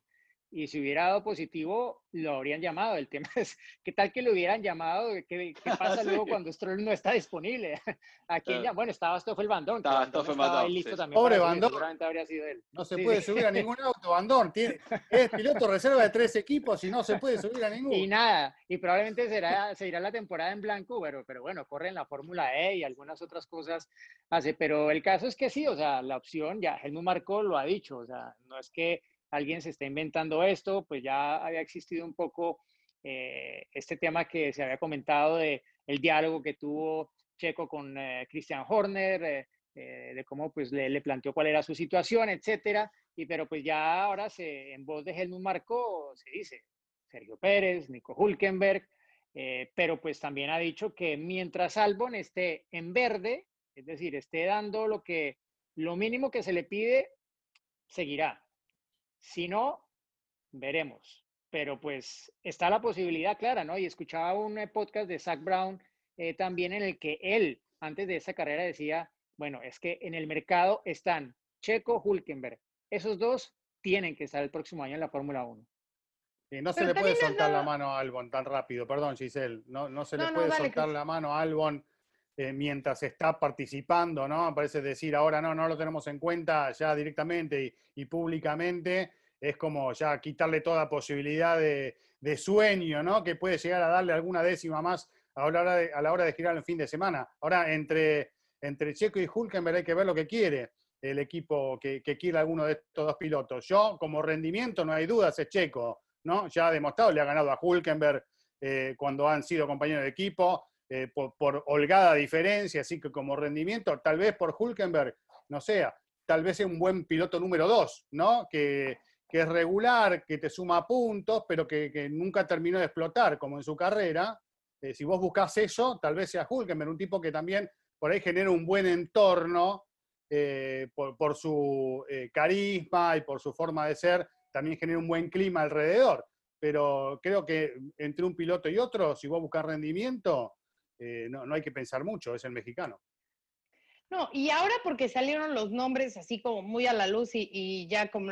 y si hubiera dado positivo, lo habrían llamado. El tema <laughs> es, ¿qué tal que lo hubieran llamado? ¿Qué, qué <laughs> pasa luego cuando Stroll no está disponible? <laughs> Aquí ya, bueno, estaba Stoffel Bandón. Estaba Stoffel Bandón. listo también. Pobre Bandón. Habría sido él. No se puede subir a ningún auto, Bandón. es piloto reserva de tres equipos y no se puede subir a ninguno. Y nada, y probablemente será, se irá la temporada en blanco, pero, pero bueno, corre en la Fórmula E y algunas otras cosas hace. Pero el caso es que sí, o sea, la opción, ya Helmut Marco lo ha dicho, o sea, no es que alguien se está inventando esto, pues ya había existido un poco eh, este tema que se había comentado de el diálogo que tuvo Checo con eh, Christian Horner, eh, de cómo pues le, planteó cuál era su situación, etcétera, y pero pues ya ahora se, en voz de Helmut Marco se dice Sergio Pérez, Nico Hulkenberg, pero pues también ha dicho que mientras Albon esté en verde, es decir, esté dando lo que lo mínimo que se le pide, seguirá. Si no, veremos. Pero pues está la posibilidad clara, ¿no? Y escuchaba un eh, podcast de Zach Brown eh, también en el que él, antes de esa carrera, decía, bueno, es que en el mercado están Checo, Hulkenberg. Esos dos tienen que estar el próximo año en la Fórmula 1. Y no se le puede soltar la mano a Albon tan rápido, perdón Giselle, no, no se le puede soltar la mano a Albon eh, mientras está participando, ¿no? Parece decir, ahora no, no lo tenemos en cuenta ya directamente y, públicamente, es como ya quitarle toda posibilidad de, sueño, ¿no? Que puede llegar a darle alguna décima más a la hora de, a la hora de girar el fin de semana. Ahora, entre, entre Checo y Hulkenberg hay que ver lo que quiere el equipo que, que quiere alguno de estos dos pilotos. Yo, como rendimiento, no hay dudas, es Checo, ¿no? Ya ha demostrado, le ha ganado a Hulkenberg eh, cuando han sido compañeros de equipo eh, por, holgada diferencia, así que como rendimiento, tal vez por Hulkenberg, no sea, tal vez es un buen piloto número dos, ¿no? Que, es regular, que te suma puntos, pero que, nunca terminó de explotar, como en su carrera. Eh, si vos buscas eso, tal vez sea Hulkenberg, un tipo que también por ahí genera un buen entorno eh, por, su carisma y por su forma de ser, también genera un buen clima alrededor. Pero creo que entre un piloto y otro, si vos buscas rendimiento, eh, no, hay que pensar mucho, es el mexicano. No, y ahora porque salieron los nombres así como muy a la luz y, ya como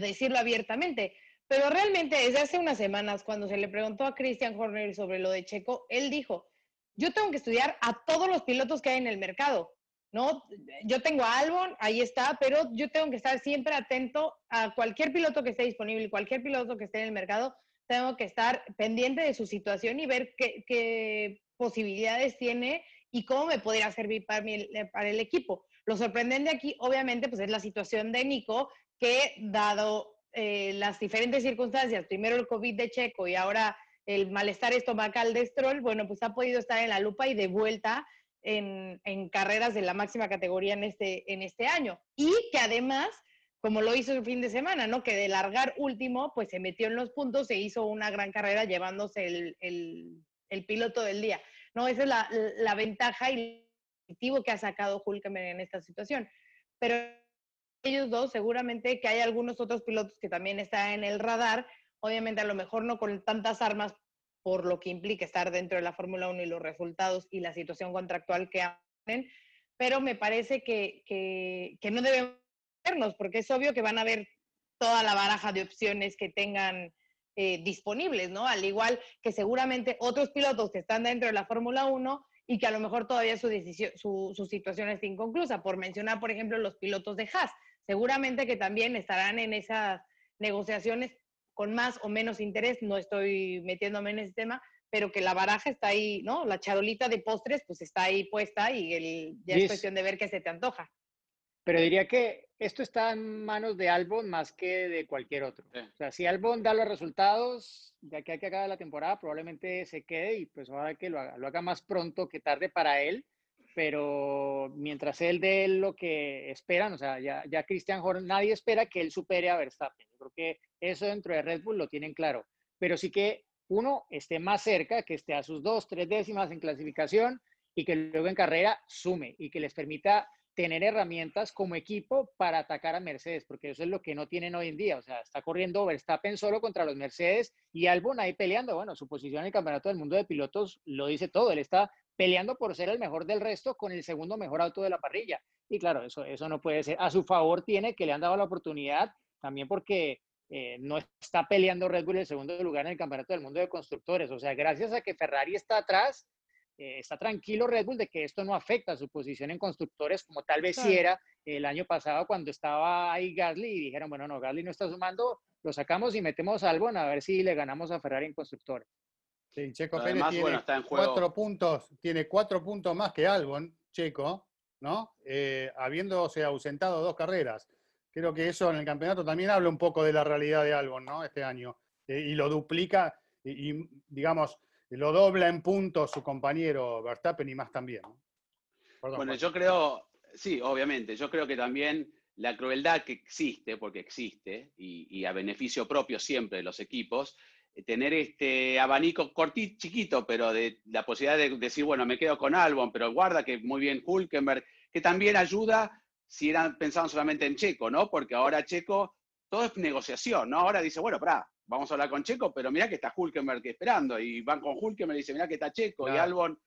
decirlo abiertamente, pero realmente desde hace unas semanas cuando se le preguntó a Christian Horner sobre lo de Checo, él dijo, yo tengo que estudiar a todos los pilotos que hay en el mercado, ¿no? Yo tengo a Albon, ahí está, pero yo tengo que estar siempre atento a cualquier piloto que esté disponible, cualquier piloto que esté en el mercado, tengo que estar pendiente de su situación y ver qué, posibilidades tiene y cómo me podría servir para, para el equipo. Lo sorprendente aquí, obviamente, pues es la situación de Nico, que dado eh, las diferentes circunstancias, primero el COVID de Checo y ahora el malestar estomacal de Stroll, bueno, pues ha podido estar en la lupa y de vuelta en, en, carreras de la máxima categoría en este, en este año. Y que además, como lo hizo el fin de semana, ¿no? Que de largar último, pues se metió en los puntos, se hizo una gran carrera llevándose el, el, el piloto del día. ¿no? Esa es la, la ventaja y el objetivo que ha sacado Hulkenberg en esta situación. Pero ellos dos, seguramente que hay algunos otros pilotos que también están en el radar, obviamente a lo mejor no con tantas armas por lo que implica estar dentro de la Fórmula 1 y los resultados y la situación contractual que hacen, pero me parece que, que, que no debemos vernos, porque es obvio que van a ver toda la baraja de opciones que tengan eh, disponibles, ¿no? Al igual que seguramente otros pilotos que están dentro de la Fórmula 1 y que a lo mejor todavía su, decisión, su, su situación está inconclusa. Por mencionar, por ejemplo, los pilotos de Haas. Seguramente que también estarán en esas negociaciones con más o menos interés. No estoy metiéndome en ese tema, pero que la baraja está ahí, ¿no? La charolita de postres, pues está ahí puesta y el, ya es cuestión de ver qué se te antoja. pero diría que esto está en manos de Albon más que de cualquier otro. O sea, si Albon da los resultados, de que hay que acabar la temporada, probablemente se quede y pues ahora que lo haga, lo haga más pronto que tarde para él, pero mientras él dé lo que esperan, o sea, ya, ya Christian Horner, nadie espera que él supere a Verstappen. Yo creo que eso dentro de Red Bull lo tienen claro, pero sí que uno esté más cerca, que esté a sus dos, tres décimas en clasificación y que luego en carrera sume y que les permita tener herramientas como equipo para atacar a Mercedes, porque eso es lo que no tienen hoy en día. O sea, está corriendo Verstappen solo contra los Mercedes y Albon ahí peleando. Bueno, su posición en el Campeonato del Mundo de Pilotos lo dice todo. Él está peleando por ser el mejor del resto con el segundo mejor auto de la parrilla. Y claro, eso, eso no puede ser. A su favor tiene que le han dado la oportunidad, también porque eh, no está peleando Red Bull el segundo lugar en el Campeonato del Mundo de Constructores. O sea, gracias a que Ferrari está atrás, eh, está tranquilo Red Bull de que esto no afecta a su posición en constructores como tal vez si era el año pasado cuando estaba ahí Gasly y dijeron, bueno, no, Gasly no está sumando, lo sacamos y metemos algo a ver si le ganamos a Ferrari en constructores. Sí, Checo Pérez tiene cuatro puntos, tiene cuatro puntos más que Albon, Checo, ¿no? Eh, habiéndose ausentado dos carreras. Creo que eso en el campeonato también habla un poco de la realidad de Albon, ¿no? Este año. Eh, y lo duplica y, digamos, lo dobla en puntos su compañero Verstappen y más también. bueno, yo creo, sí, obviamente, yo creo que también la crueldad que existe, porque existe, y, a beneficio propio siempre de los equipos, eh, tener este abanico cortito, chiquito, pero de la posibilidad de decir, bueno, me quedo con Albon, pero guarda que muy bien Hulkenberg, que también ayuda si eran pensaban solamente en Checo, ¿no? Porque ahora Checo, todo es negociación, ¿no? Ahora dice, bueno, pará, vamos a hablar con Checo, pero mira que está Hulkenberg esperando, y van con Hulkenberg y dice, mira que está Checo, y Albon,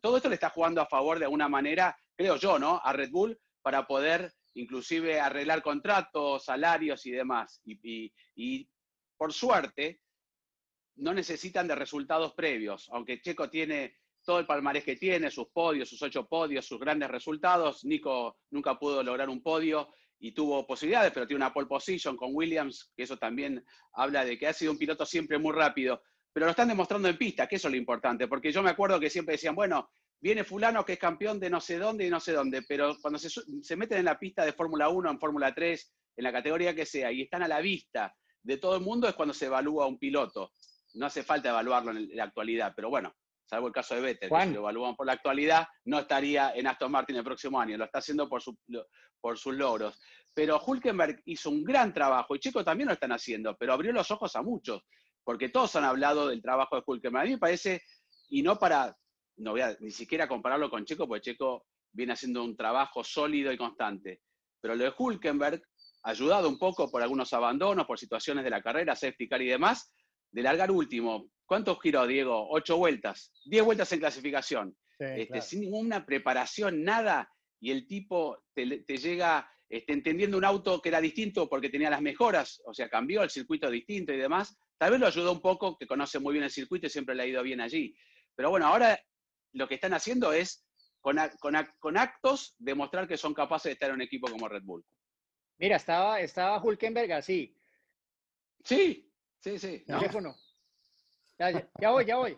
todo esto le está jugando a favor de alguna manera, creo yo, ¿no? A Red Bull para poder inclusive arreglar contratos, salarios y demás. Y, por suerte, no necesitan de resultados previos, aunque Checo tiene todo el palmarés que tiene, sus podios, sus ocho podios, sus grandes resultados. Nico nunca pudo lograr un podio y tuvo posibilidades, pero tiene una pole position con Williams, que eso también habla de que ha sido un piloto siempre muy rápido. Pero lo están demostrando en pista, que eso es lo importante, porque yo me acuerdo que siempre decían, bueno, viene fulano que es campeón de no sé dónde y no sé dónde, pero cuando se, se meten en la pista de Fórmula 1, en Fórmula 3, en la categoría que sea, y están a la vista de todo el mundo, es cuando se evalúa un piloto. No hace falta evaluarlo en la actualidad, pero bueno, salvo el caso de Vettel, que si lo evalúan por la actualidad, no estaría en Aston Martin el próximo año, lo está haciendo por, por sus logros. Pero Hulkenberg hizo un gran trabajo, y Checo también lo están haciendo, pero abrió los ojos a muchos, porque todos han hablado del trabajo de Hulkenberg. A mí me parece, y no para, no voy a ni siquiera compararlo con Checo, porque Checo viene haciendo un trabajo sólido y constante, pero lo de Hulkenberg, ayudado un poco por algunos abandonos, por situaciones de la carrera, safety car y demás, de largar último, ¿Cuántos giró, Diego? Ocho vueltas. Diez vueltas en clasificación. Este, sin ninguna preparación, nada. Y el tipo te, llega este, entendiendo un auto que era distinto porque tenía las mejoras, o sea, cambió el circuito distinto y demás. Tal vez lo ayudó un poco, que conoce muy bien el circuito y siempre le ha ido bien allí. Pero bueno, ahora lo que están haciendo es, con, con, actos, demostrar que son capaces de estar en un equipo como Red Bull. Mira, estaba, estaba Hulkenberg así. Sí, sí, sí. Teléfono. Ya, voy, ya voy.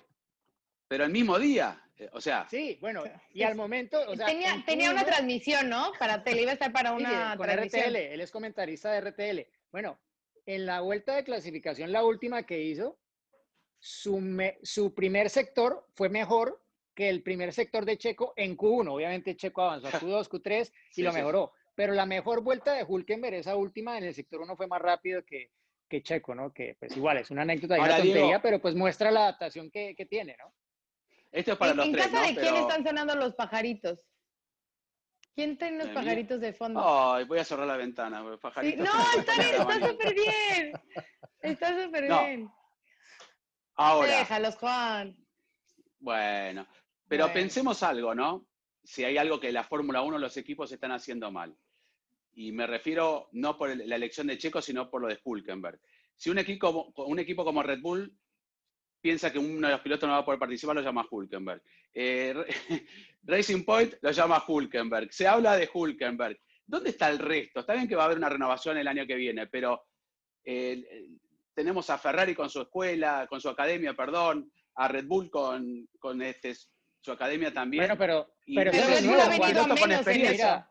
Pero el mismo día, eh, o sea. Sí, bueno, y al momento. tenía, tenía una transmisión, ¿no? Para tele, iba a estar para una. con RTL, él es comentarista de RTL. Bueno, en la vuelta de clasificación, la última que hizo, su, su primer sector fue mejor que el primer sector de Checo en Q1. Obviamente Checo avanzó a <laughs> Q2, Q3 y lo mejoró. Pero la mejor vuelta de Hulkenberg, esa última en el sector 1 fue más rápido que, que Checo, ¿no? Que pues igual es una anécdota y una tontería, pero pues muestra la adaptación que, que tiene, ¿no? Esto es para ¿En, los ¿en casa de quién están sonando los pajaritos? ¿Quién tiene los pajaritos de fondo? Ay, voy a cerrar la ventana. Pajaritos No, <laughs> está bien, está súper bien. Está súper bien. Ahora. Déjalos, Juan. Bueno, pero pensemos algo, ¿no? Si hay algo que la Fórmula 1 los equipos están haciendo mal y me refiero no por la elección de Checo, sino por lo de Hulkenberg. Si un equipo, un equipo como Red Bull piensa que uno de los pilotos no va a poder participar, lo llama Hulkenberg. Eh, <laughs> Racing Point lo llama Hulkenberg. Se habla de Hulkenberg. ¿Dónde está el resto? Está bien que va a haber una renovación el año que viene, pero eh, tenemos a Ferrari con su escuela, con su academia, perdón, a Red Bull con, con este, su academia también. Bueno, pero, pero, Red Bull ha venido con experiencia.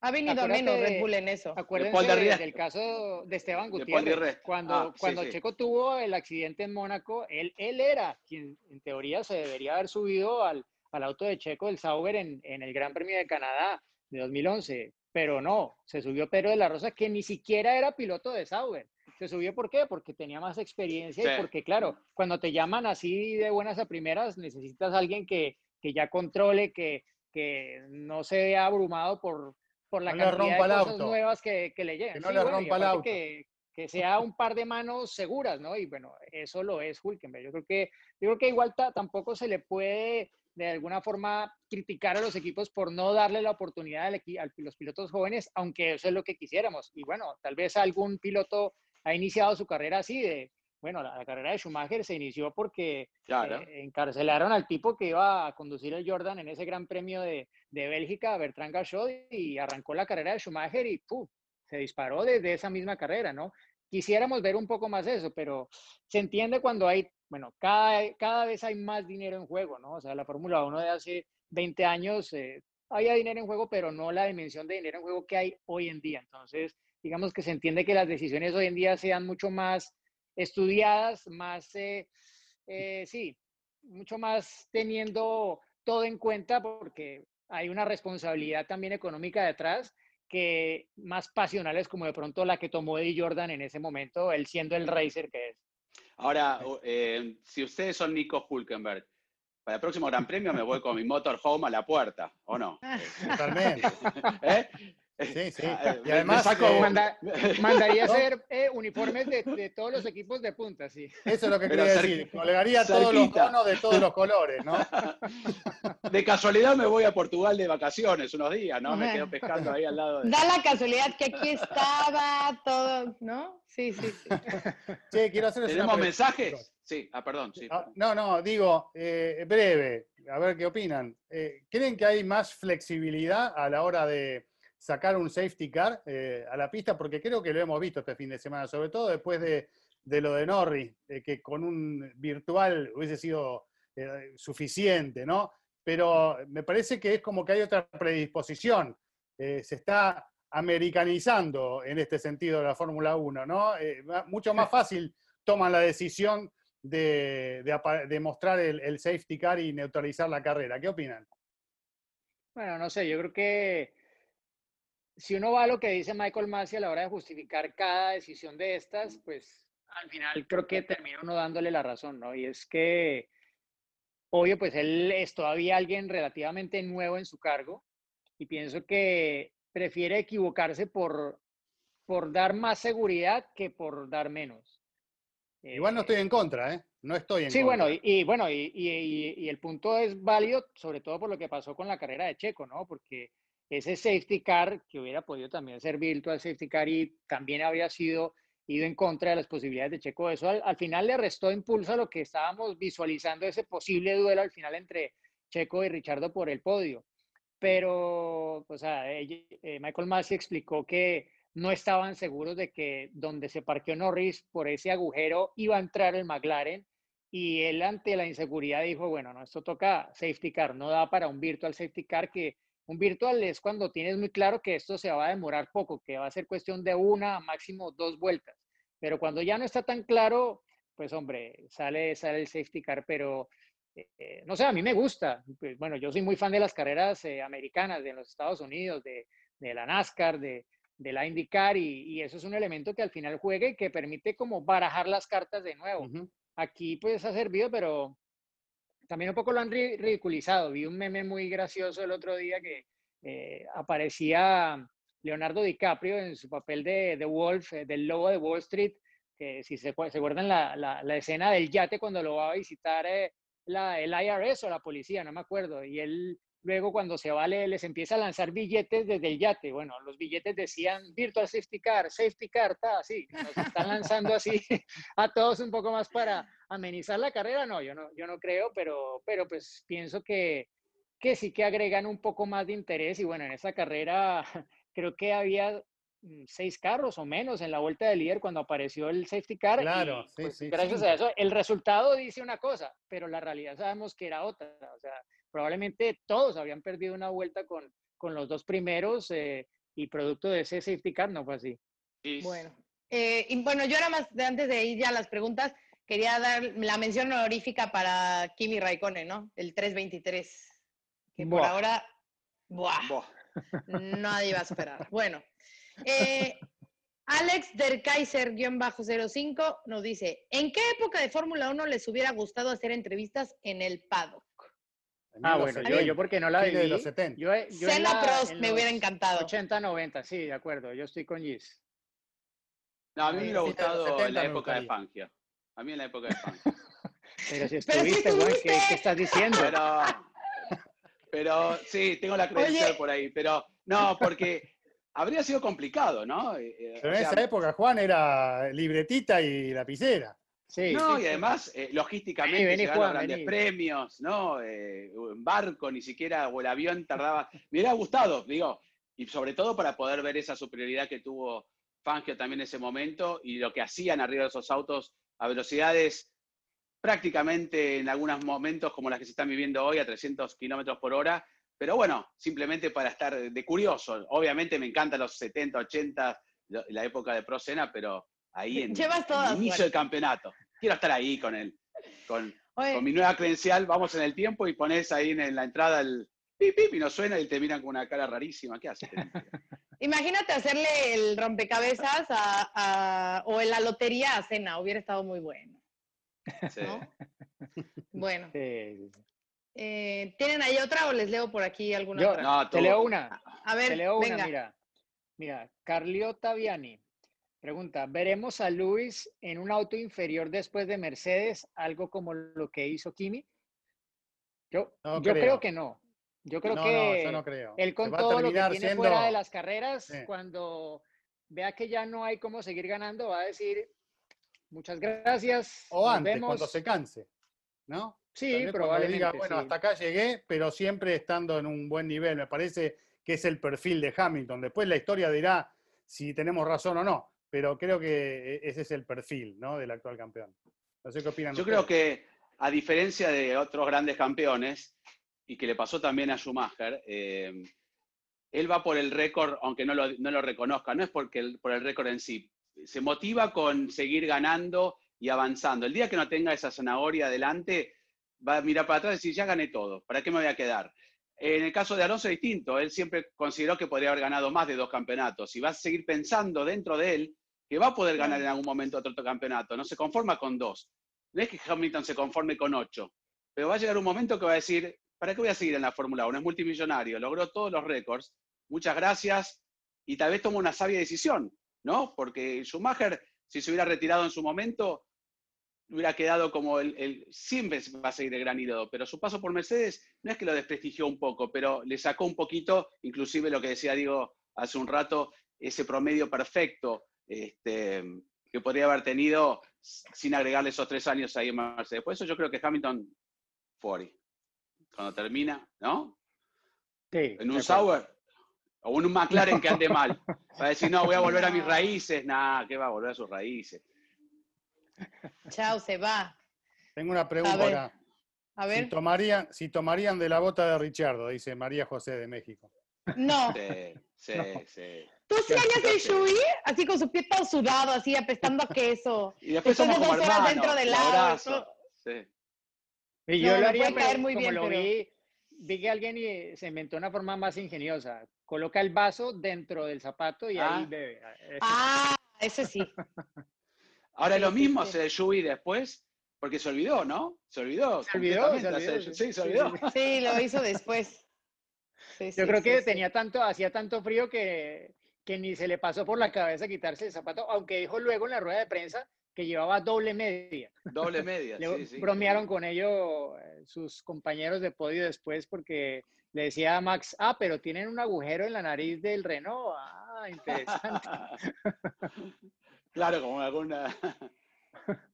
Ha venido a menos Red Bull en eso. Acuérdense del caso de Esteban Gutiérrez. cuando ah, cuando Checo tuvo el accidente en Mónaco, él, él era quien en teoría se debería haber subido al, al auto de Checo, el Sauber, en, en el Gran Premio de Canadá de 2011. Pero no, se subió Pedro de la Rosa, que ni siquiera era piloto de Sauber. Se subió ¿por qué? Porque tenía más experiencia y porque, claro, cuando te llaman así de buenas a primeras, necesitas a alguien que, que ya controle, que, que no se vea abrumado por, por la cantidad de cosas nuevas que, que, le llegan. Que no le rompa el auto. Que, que, sea un par de manos seguras, ¿no? Y bueno, eso lo es Hulkenberg. Yo creo que, yo creo que igual tampoco se le puede de alguna forma criticar a los equipos por no darle la oportunidad a los pilotos jóvenes, aunque eso es lo que quisiéramos. Y bueno, tal vez algún piloto ha iniciado su carrera así de, bueno, la, carrera de Schumacher se inició porque eh, encarcelaron al tipo que iba a conducir el Jordan en ese gran premio de, de Bélgica, Bertrand Gachot, y arrancó la carrera de Schumacher y ¡pum! se disparó desde esa misma carrera, ¿no? Quisiéramos ver un poco más eso, pero se entiende cuando hay, bueno, cada, cada vez hay más dinero en juego, ¿no? O sea, la Fórmula 1 de hace 20 años eh, había dinero en juego, pero no la dimensión de dinero en juego que hay hoy en día. Entonces, digamos que se entiende que las decisiones hoy en día sean mucho más estudiadas, más, eh, eh, sí, mucho más teniendo todo en cuenta porque hay una responsabilidad también económica detrás que más pasionales como de pronto la que tomó Eddie Jordan en ese momento, él siendo el racer que es. Ahora, eh, si ustedes son Nico Hulkenberg, para el próximo Gran Premio me voy con mi motorhome a la puerta, ¿o no? <laughs> Totalmente. <laughs> ¿Eh? Sí, sí. Ah, y además eh, <laughs> mandaría hacer eh, uniformes de, todos los equipos de punta, sí. Eso es lo que quería decir. Colgaría todos los tonos de todos los colores, ¿no? <laughs> De casualidad me voy a Portugal de vacaciones unos días, ¿no? Me quedo pescando ahí al lado. De... Da la casualidad que aquí estaba todo, ¿no? Sí, sí, sí. <laughs> Sí, quiero hacer ¿Tenemos mensajes? Sí, ah, perdón. Sí, ah, No, no, digo, eh, breve, a ver qué opinan. ¿Creen que hay más flexibilidad a la hora de sacar un safety car eh, a la pista, porque creo que lo hemos visto este fin de semana, sobre todo después de, lo de Norris, que con un virtual hubiese sido eh, suficiente, ¿no? Pero me parece que es como que hay otra predisposición. Eh, se está americanizando en este sentido la Fórmula 1, ¿no? mucho más fácil toman la decisión de, de, mostrar el, el safety car y neutralizar la carrera. ¿Qué opinan? Bueno, no sé, yo creo que si uno va a lo que dice Michael Massey a la hora de justificar cada decisión de estas, pues al final creo que termina uno dándole la razón, ¿no? Y es que, obvio, pues él es todavía alguien relativamente nuevo en su cargo y pienso que prefiere equivocarse por, por dar más seguridad que por dar menos. Igual no estoy en contra, ¿eh? No estoy en sí, contra. bueno, y, bueno, y, y, y, el punto es válido, sobre todo por lo que pasó con la carrera de Checo, ¿no? Porque ese safety car que hubiera podido también ser virtual safety car y también habría sido ido en contra de las posibilidades de Checo. Eso al, final le restó impulso a lo que estábamos visualizando ese posible duelo al final entre Checo y Richardo por el podio. Pero, o sea, eh, Michael Massey explicó que no estaban seguros de que donde se parqueó Norris por ese agujero iba a entrar el McLaren y él ante la inseguridad dijo, bueno, no, esto toca safety car, no da para un virtual safety car que un virtual es cuando tienes muy claro que esto se va a demorar poco, que va a ser cuestión de una, máximo dos vueltas. Pero cuando ya no está tan claro, pues hombre, sale, sale el safety car, pero eh, no sé, a mí me gusta. Pues, bueno, yo soy muy fan de las carreras eh, americanas de los Estados Unidos, de, la NASCAR, de, la IndyCar, y, eso es un elemento que al final juegue y que permite como barajar las cartas de nuevo. Aquí pues ha servido, pero también un poco lo han ridiculizado. Vi un meme muy gracioso el otro día que eh, aparecía Leonardo DiCaprio en su papel de, de Wolf, eh, del lobo de Wall Street, que si se, se acuerdan la, la, escena del yate cuando lo va a visitar eh, la, el IRS o la policía, no me acuerdo, y él luego cuando se va les empieza a lanzar billetes desde el yate. Bueno, los billetes decían Virtual Safety Car, Safety Car, está así. Nos están lanzando así <laughs> a todos un poco más para amenizar la carrera. No, yo no, yo no creo, pero, pero pues pienso que, que sí que agregan un poco más de interés. Y bueno, en esa carrera <laughs> creo que había mm, seis carros o menos en la vuelta de líder cuando apareció el safety car. Claro, sí, pues, sí, gracias a eso, el resultado dice una cosa, pero la realidad sabemos que era otra. O sea, probablemente todos habían perdido una vuelta con, con los dos primeros. Eh, y producto de ese safety car no fue así. Bueno, eh, y bueno, yo nada más, de antes de ir ya a las preguntas, quería dar la mención honorífica para Kimi Raikkonen, ¿no? El 323. Que por ahora, ¡buah! Buah. <laughs> Nadie va a esperar. <laughs> Bueno, eh, Alex der Kaiser-05 nos dice: ¿En qué época de Fórmula 1 les hubiera gustado hacer entrevistas en el paddock? Ah, bueno, yo, 70, yo porque no la fines de viví. los 70. Yo, yo en la- Prost en me hubiera encantado. 80, 90, sí, de acuerdo. Yo estoy con Gis. No, a mí me hubiera sí, gustado de los 70 en la época de. Fangio. A mí en la época de Fangio. <laughs> Pero si <laughs> Pero estuviste, Juan, ¿qué, estuviste. qué estás diciendo? Pero, pero sí, tengo la credencial Oye. por ahí. Pero no, porque habría sido complicado, ¿no? Eh, eh, Pero o en sea, esa época, Juan, era libretita y lapicera. Sí, no, sí, y sí. además, eh, logísticamente, Vení, Juan, grandes vení. premios, ¿no? Eh, en barco, ni siquiera, o el avión tardaba. Me hubiera gustado, digo, y sobre todo para poder ver esa superioridad que tuvo Fangio también en ese momento y lo que hacían arriba de esos autos a velocidades prácticamente en algunos momentos como las que se están viviendo hoy a 300 kilómetros por hora. Pero bueno, simplemente para estar de curioso. Obviamente me encantan los 70, 80, lo- la época de Pro Senna, pero ahí en, Llevas en todas, el inicio del campeonato. Quiero estar ahí con él, con, mi nueva credencial, vamos en el tiempo y pones ahí en, la entrada el pip, pip, y no suena y te miran con una cara rarísima. ¿Qué haces? <laughs> imagínate hacerle el rompecabezas a, a- o en la lotería a Cena, hubiera estado muy bueno. Sí. ¿no? Bueno, Sí, eh, ¿tienen ahí otra o les leo por aquí alguna Yo otra? No, te leo una. A ver, Te leo venga. una, mira. Mira, Carliota Viani pregunta, ¿veremos a Luis en un auto inferior después de Mercedes, algo como lo que hizo Kimi? Yo, No yo creo. creo. que no. Yo creo no, que no, yo no creo. él con todo lo que tiene siendo- fuera de las carreras, Sí. cuando vea que ya no hay cómo seguir ganando, va a decir, muchas gracias. O antes, vemos". cuando se canse, ¿no? Sí, probablemente. diga, bueno, sí. hasta acá llegué, pero siempre estando en un buen nivel. Me parece que es el perfil de Hamilton. Después la historia dirá si tenemos razón o no, pero creo que e, ese es el perfil, ¿no? Del actual campeón. No sé qué opinan Yo ustedes. creo que, a diferencia de otros grandes campeones, y que le pasó también a Schumacher, eh, él va por el récord, aunque no lo, no lo reconozca, no es porque el- por el récord en sí. Se motiva con seguir ganando y avanzando. El día que no tenga esa zanahoria adelante, va a mirar para atrás y decir, ya gané todo, ¿para qué me voy a quedar? En el caso de Alonso es distinto, él siempre consideró que podría haber ganado más de dos campeonatos y va a seguir pensando dentro de él que va a poder ganar en algún momento otro campeonato, no se conforma con dos. No es que Hamilton se conforme con ocho, pero va a llegar un momento que va a decir, ¿para qué voy a seguir en la Fórmula 1? Es multimillonario, logró todos los récords, muchas gracias, y tal vez toma una sabia decisión, ¿no? Porque Schumacher, si se hubiera retirado en su momento, hubiera quedado como el, el- siempre va a seguir el gran ídolo, pero su paso por Mercedes no es que lo desprestigió un poco, pero le sacó un poquito, inclusive lo que decía Diego hace un rato, ese promedio perfecto este, que podría haber tenido sin agregarle esos tres años ahí en Mercedes. Por eso yo creo que Hamilton, 40, cuando termina, ¿no? Sí, En un. Sauer o en un McLaren que ande mal. <laughs> Va a decir, no, voy a volver a mis raíces. Nah, ¿qué va a volver a sus raíces? Chao, se va. Tengo una pregunta ver. A Si ver, tomarían, si tomarían de la bota de Richardo, dice María José de México. no. Sí, sí, sí. ¿Tú sí harías el. Shui? Así con su pie todo sudado, así apestando a queso. <laughs> Y después Después de somos como dos horas hermanos. dentro del agua, Sí. Y yo lo haría, pero muy como bien, lo pero- vi, vi que alguien y- se inventó una forma más ingeniosa. Coloca el vaso dentro del zapato y Ah. ahí bebe. Ese- Ah, ese sí. <laughs> Ahora Sí, lo sí, mismo sí. hace después, porque se olvidó, ¿no? Se olvidó. Se olvidó, se completamente olvidó, hacer- sí, Sí, se sí, olvidó. sí, Sí, lo hizo después. Sí, Yo sí, creo que sí. tenía tanto, hacía tanto frío que, que ni se le pasó por la cabeza quitarse el zapato, aunque dijo luego en la rueda de prensa que llevaba doble media. Doble <laughs> media. Le sí, sí, bromearon con ello eh, sus compañeros de podio después porque le decía a Max, ah, pero tienen un agujero en la nariz del Renault. Ah, interesante. <laughs> claro, como alguna. <laughs>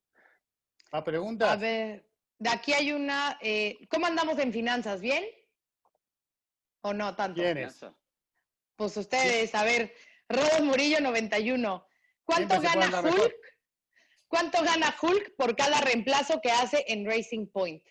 ¿Más preguntas? A ver, de aquí hay una. eh, ¿Cómo andamos en finanzas? ¿Bien? ¿O no tanto? ¿Quién es? Pues ustedes, a ver, Rodo Murillo 91. ¿Cuánto gana mejor. Hulk? ¿Cuánto gana Hulk por cada reemplazo que hace en Racing Point?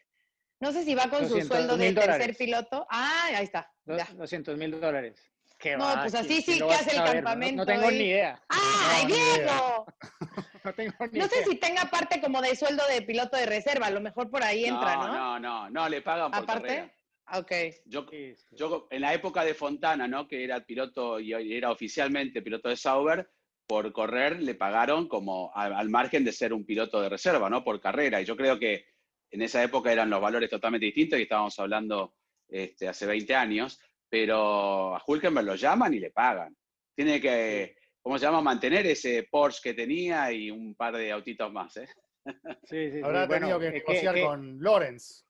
No sé si va con su 200 sueldo de tercer dólares. piloto. Ah, ahí está. Ya. 200 mil dólares. ¿Qué No, va? pues ¿quién- así sí que hace el? No- campamento No, tengo ni idea. ¡Ay, No. Diego! <laughs> No tengo ni No sé idea. si tenga parte como de sueldo de piloto de reserva, a lo mejor por ahí entra, ¿no? No, no, no, le pagan por Aparte. carrera. Ok. Yo, yo en la época de Fontana, ¿no? Que era piloto y era oficialmente piloto de Sauber, por correr le pagaron como a- al margen de ser un piloto de reserva, ¿no? Por carrera. Y yo creo que en esa época eran los valores totalmente distintos y estábamos hablando este, hace 20 años, pero a Hulkenberg lo llaman y le pagan. Tiene que, ¿cómo se llama? Mantener ese Porsche que tenía y un par de autitos más, ¿eh? Sí, <laughs> sí, sí. Habrá Bueno, tenido que negociar que- con Lorenz.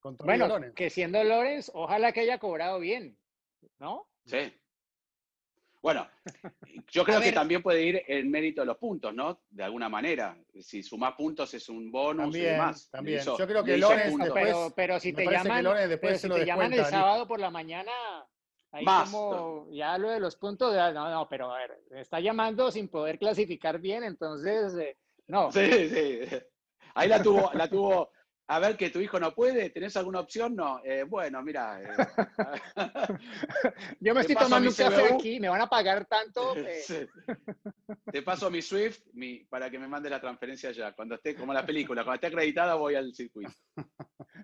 Con Bueno, Lorenz. que siendo Lorenz, ojalá que haya cobrado bien, ¿no? Sí. Bueno, yo creo que también puede ir en mérito de los puntos, ¿no? De alguna manera. Si sumás puntos es un bonus y También, demás. también. Hizo- Yo creo que Lorenz pero, pero si me te llaman, Lorenz después pero se si lo te llaman el sábado por la mañana, ahí Más. como ya lo de los puntos, ya, no, no, pero a ver, me está llamando sin poder clasificar bien, entonces, eh, no. Sí, sí. Ahí la tuvo, la tuvo. A ver que tu hijo no puede, ¿tenés alguna opción? No. Eh, bueno, mira. eh, <laughs> Yo me estoy tomando mi un café aquí, me van a pagar tanto. <laughs> eh, sí. Te paso mi Swift mi- para que me mande la transferencia ya. Cuando esté, como la película, cuando esté acreditada voy al circuito. <laughs>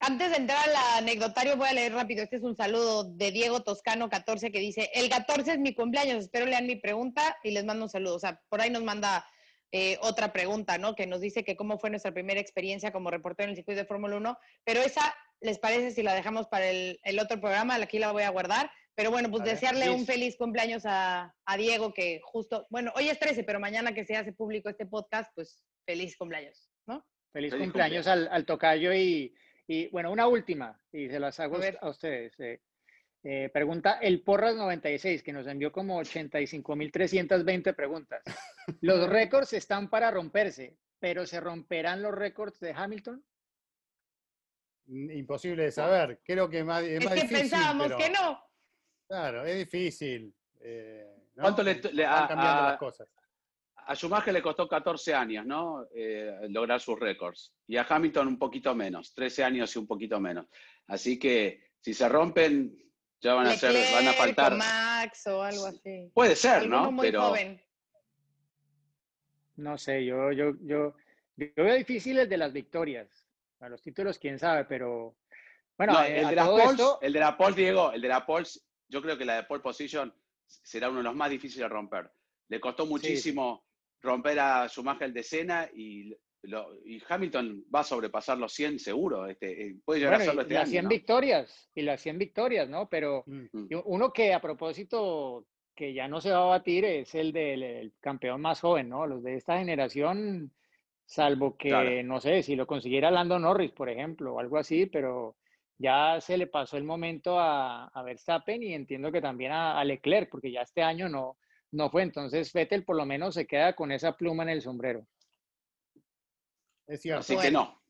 Antes de entrar al anecdotario, voy a leer rápido. Este es un saludo de Diego Toscano 14 que dice: El 14 es mi cumpleaños, espero lean mi pregunta y les mando un saludo. O sea, por ahí nos manda eh, otra pregunta, ¿no? Que nos dice que cómo fue nuestra primera experiencia como reportero en el circuito de Fórmula 1. Pero esa, ¿les parece si la dejamos para el, el otro programa? Aquí la voy a guardar. Pero bueno, pues desearle un feliz cumpleaños a, a Diego, que justo, bueno, hoy es 13, pero mañana que se hace público este podcast, pues feliz cumpleaños, ¿no? Feliz, Feliz cumpleaños al, al tocayo y, y, bueno, una última, y se las hago A ver. a ustedes. eh. Eh, pregunta el Porras96, que nos envió como 85.320 preguntas. <laughs> Los récords están para romperse, pero ¿se romperán los récords de Hamilton? Imposible de saber. Creo que más, es, Es más que difícil. pensábamos pero- que no. Claro, es difícil. eh, ¿no? ¿Cuánto le- le- Van a- cambiando a- las cosas. A Schumacher le costó 14 años, ¿no? Eh, lograr sus récords. Y a Hamilton un poquito menos, 13 años y un poquito menos. Así que si se rompen, ya van a ser, van a faltar. o Max o algo así. Puede ser, ¿no? muy Pero joven. No sé, yo, yo, yo, yo veo difíciles de las victorias. A los títulos, quién sabe, pero bueno, no, el, de la todo Pols, esto- el de la Pols, Diego, el de la Pols, yo creo que la de pole position será uno de los más difíciles de romper. Le costó muchísimo romper a Schumacher de Cena y, lo- y Hamilton va a sobrepasar los 100 seguro. Este, eh, puede llegar bueno, a hacerlo y este las año. 100 ¿no? victorias, y las 100 victorias, ¿no? Pero Mm. Uno que a propósito que ya no se va a batir es el del el campeón más joven, ¿no? Los de esta generación, salvo que, Claro. no sé, si lo consiguiera Lando Norris, por ejemplo, o algo así, pero ya se le pasó el momento a, a Verstappen y entiendo que también a, a Leclerc, porque ya este año no, no fue. Entonces, Vettel por lo menos se queda con esa pluma en el sombrero. Es cierto. Así que no.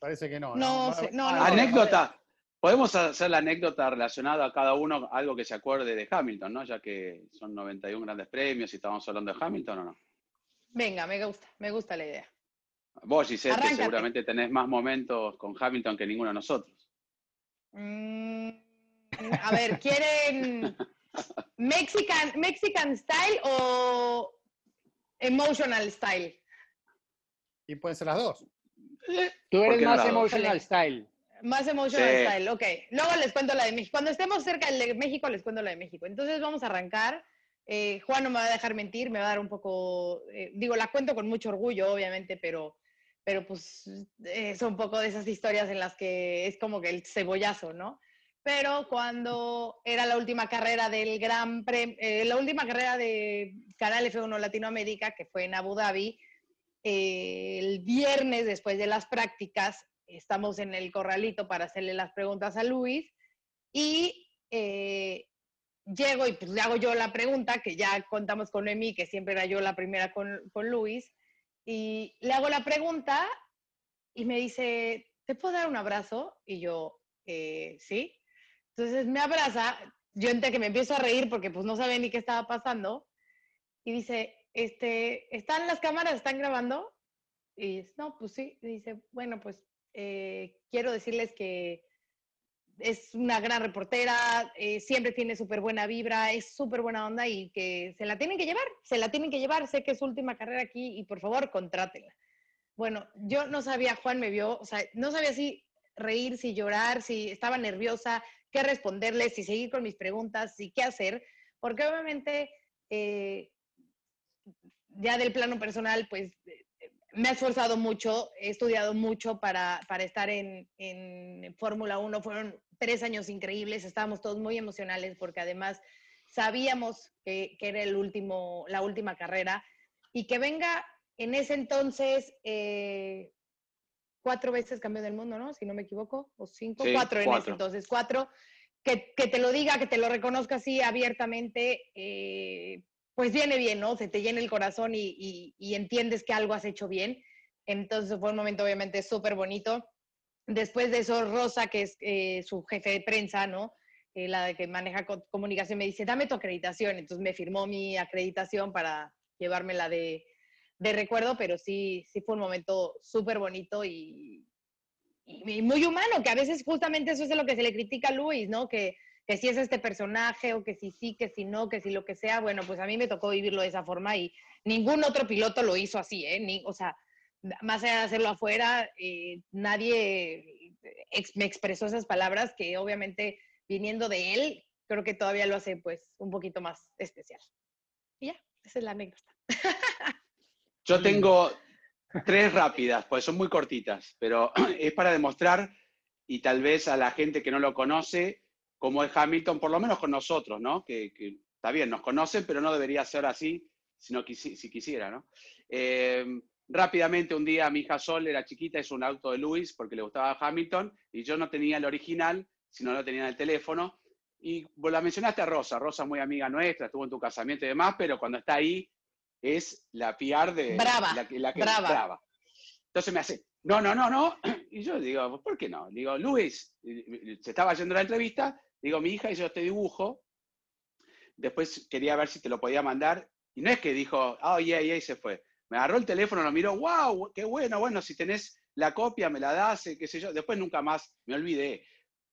Parece que no. No no, no, Anécdota. Podemos hacer la anécdota relacionada a cada uno, algo que se acuerde de Hamilton, ¿no? Ya que son 91 grandes premios y estamos hablando de Hamilton o no. Venga, me gusta, me gusta la idea. Vos, Giselle, que Arráncate. seguramente tenés más momentos con Hamilton que ninguno de nosotros. Mm, a ver, ¿quieren <laughs> Mexican, Mexican style o emotional style? Y pueden ser las dos. Tú ¿Por eres no más dos? emotional style. Más emotional Sí. style, ok. Luego les cuento la de México. Cuando estemos cerca de México, les cuento la de México. Entonces vamos a arrancar. Eh, Juan no me va a dejar mentir, me va a dar un poco, eh, digo, la cuento con mucho orgullo, obviamente, pero, pero pues eh, son un poco de esas historias en las que es como que el cebollazo, ¿no? Pero cuando era la última carrera del Gran Premio, la última carrera de Canal F1 Latinoamérica, que fue en Abu Dhabi, eh, el viernes después de las prácticas, estamos en el corralito para hacerle las preguntas a Luis y eh, llego y pues le hago yo la pregunta, que ya contamos con Emi, que siempre era yo la primera con, con Luis, y le hago la pregunta y me dice, ¿te puedo dar un abrazo? Y yo, "Eh, sí. Entonces me abraza, yo entre que me empiezo a reír porque pues no sabía ni qué estaba pasando, y dice, este, ¿están las cámaras, están grabando? Y no, pues sí. Dice, bueno, pues eh, quiero decirles que es una gran reportera, eh, siempre tiene súper buena vibra, es súper buena onda y que se la tienen que llevar, se la tienen que llevar. Sé que es su última carrera aquí y por favor, contrátenla. Bueno, yo no sabía, Juan me vio, o sea, no sabía si reír, si llorar, si estaba nerviosa, qué responderle, si seguir con mis preguntas, si qué hacer, porque obviamente eh, ya del plano personal, pues me he esforzado mucho, he estudiado mucho para, para estar en, en Fórmula 1. Fueron tres años increíbles, estábamos todos muy emocionales porque además sabíamos que, que era el último, la última carrera y que venga en ese entonces eh, cuatro veces campeón del mundo, ¿no? Si no me equivoco, o cinco, cuatro en ese entonces, cuatro, que, que, te lo diga, que te lo reconozca así abiertamente, eh, pues viene bien, ¿no? Se te llena el corazón y, y, entiendes que algo has hecho bien. Entonces fue un momento obviamente súper bonito. Después de eso, Rosa, que es eh, su jefe de prensa, ¿no? Eh, la que maneja comunicación, me dice, dame tu acreditación. Entonces me firmó mi acreditación para llevármela de, de recuerdo, pero sí, sí fue un momento súper bonito y, y, muy humano, que a veces justamente eso es lo que se le critica a Luis, ¿no? Que que si es este personaje o que si sí, que si no, que si lo que sea, bueno, pues a mí me tocó vivirlo de esa forma y ningún otro piloto lo hizo así, ¿eh? Ni, o sea, más allá de hacerlo afuera, eh, nadie me expresó esas palabras que obviamente viniendo de él, creo que todavía lo hace pues un poquito más especial. Y ya, esa es la anécdota. <laughs> Yo tengo tres rápidas, pues son muy cortitas, pero <clears throat> es para demostrar y tal vez a la gente que no lo conoce, como es Hamilton, por lo menos con nosotros, ¿no? Que, está bien, nos conocen, pero no debería ser así sino si quisiera, ¿no? Eh, rápidamente, un día mi hija Sol era chiquita, es un auto de Luis porque le gustaba Hamilton y yo no tenía el original, sino lo tenía en el teléfono. Y vos la mencionaste a Rosa, Rosa muy amiga nuestra, estuvo en tu casamiento y demás, pero cuando está ahí es la PR de brava, la, la que brava. brava. Entonces me hace, no, no, no, no. <clears throat> Y yo digo, ¿por qué no? Digo, Luis, se estaba yendo la entrevista, Digo, mi hija hizo este dibujo, después quería ver si te lo podía mandar, y no es que dijo, oh, yeah, yeah, y se fue. Me agarró el teléfono, lo miró, wow, qué bueno, bueno, si tenés la copia, me la das, qué sé yo. Después nunca más me olvidé.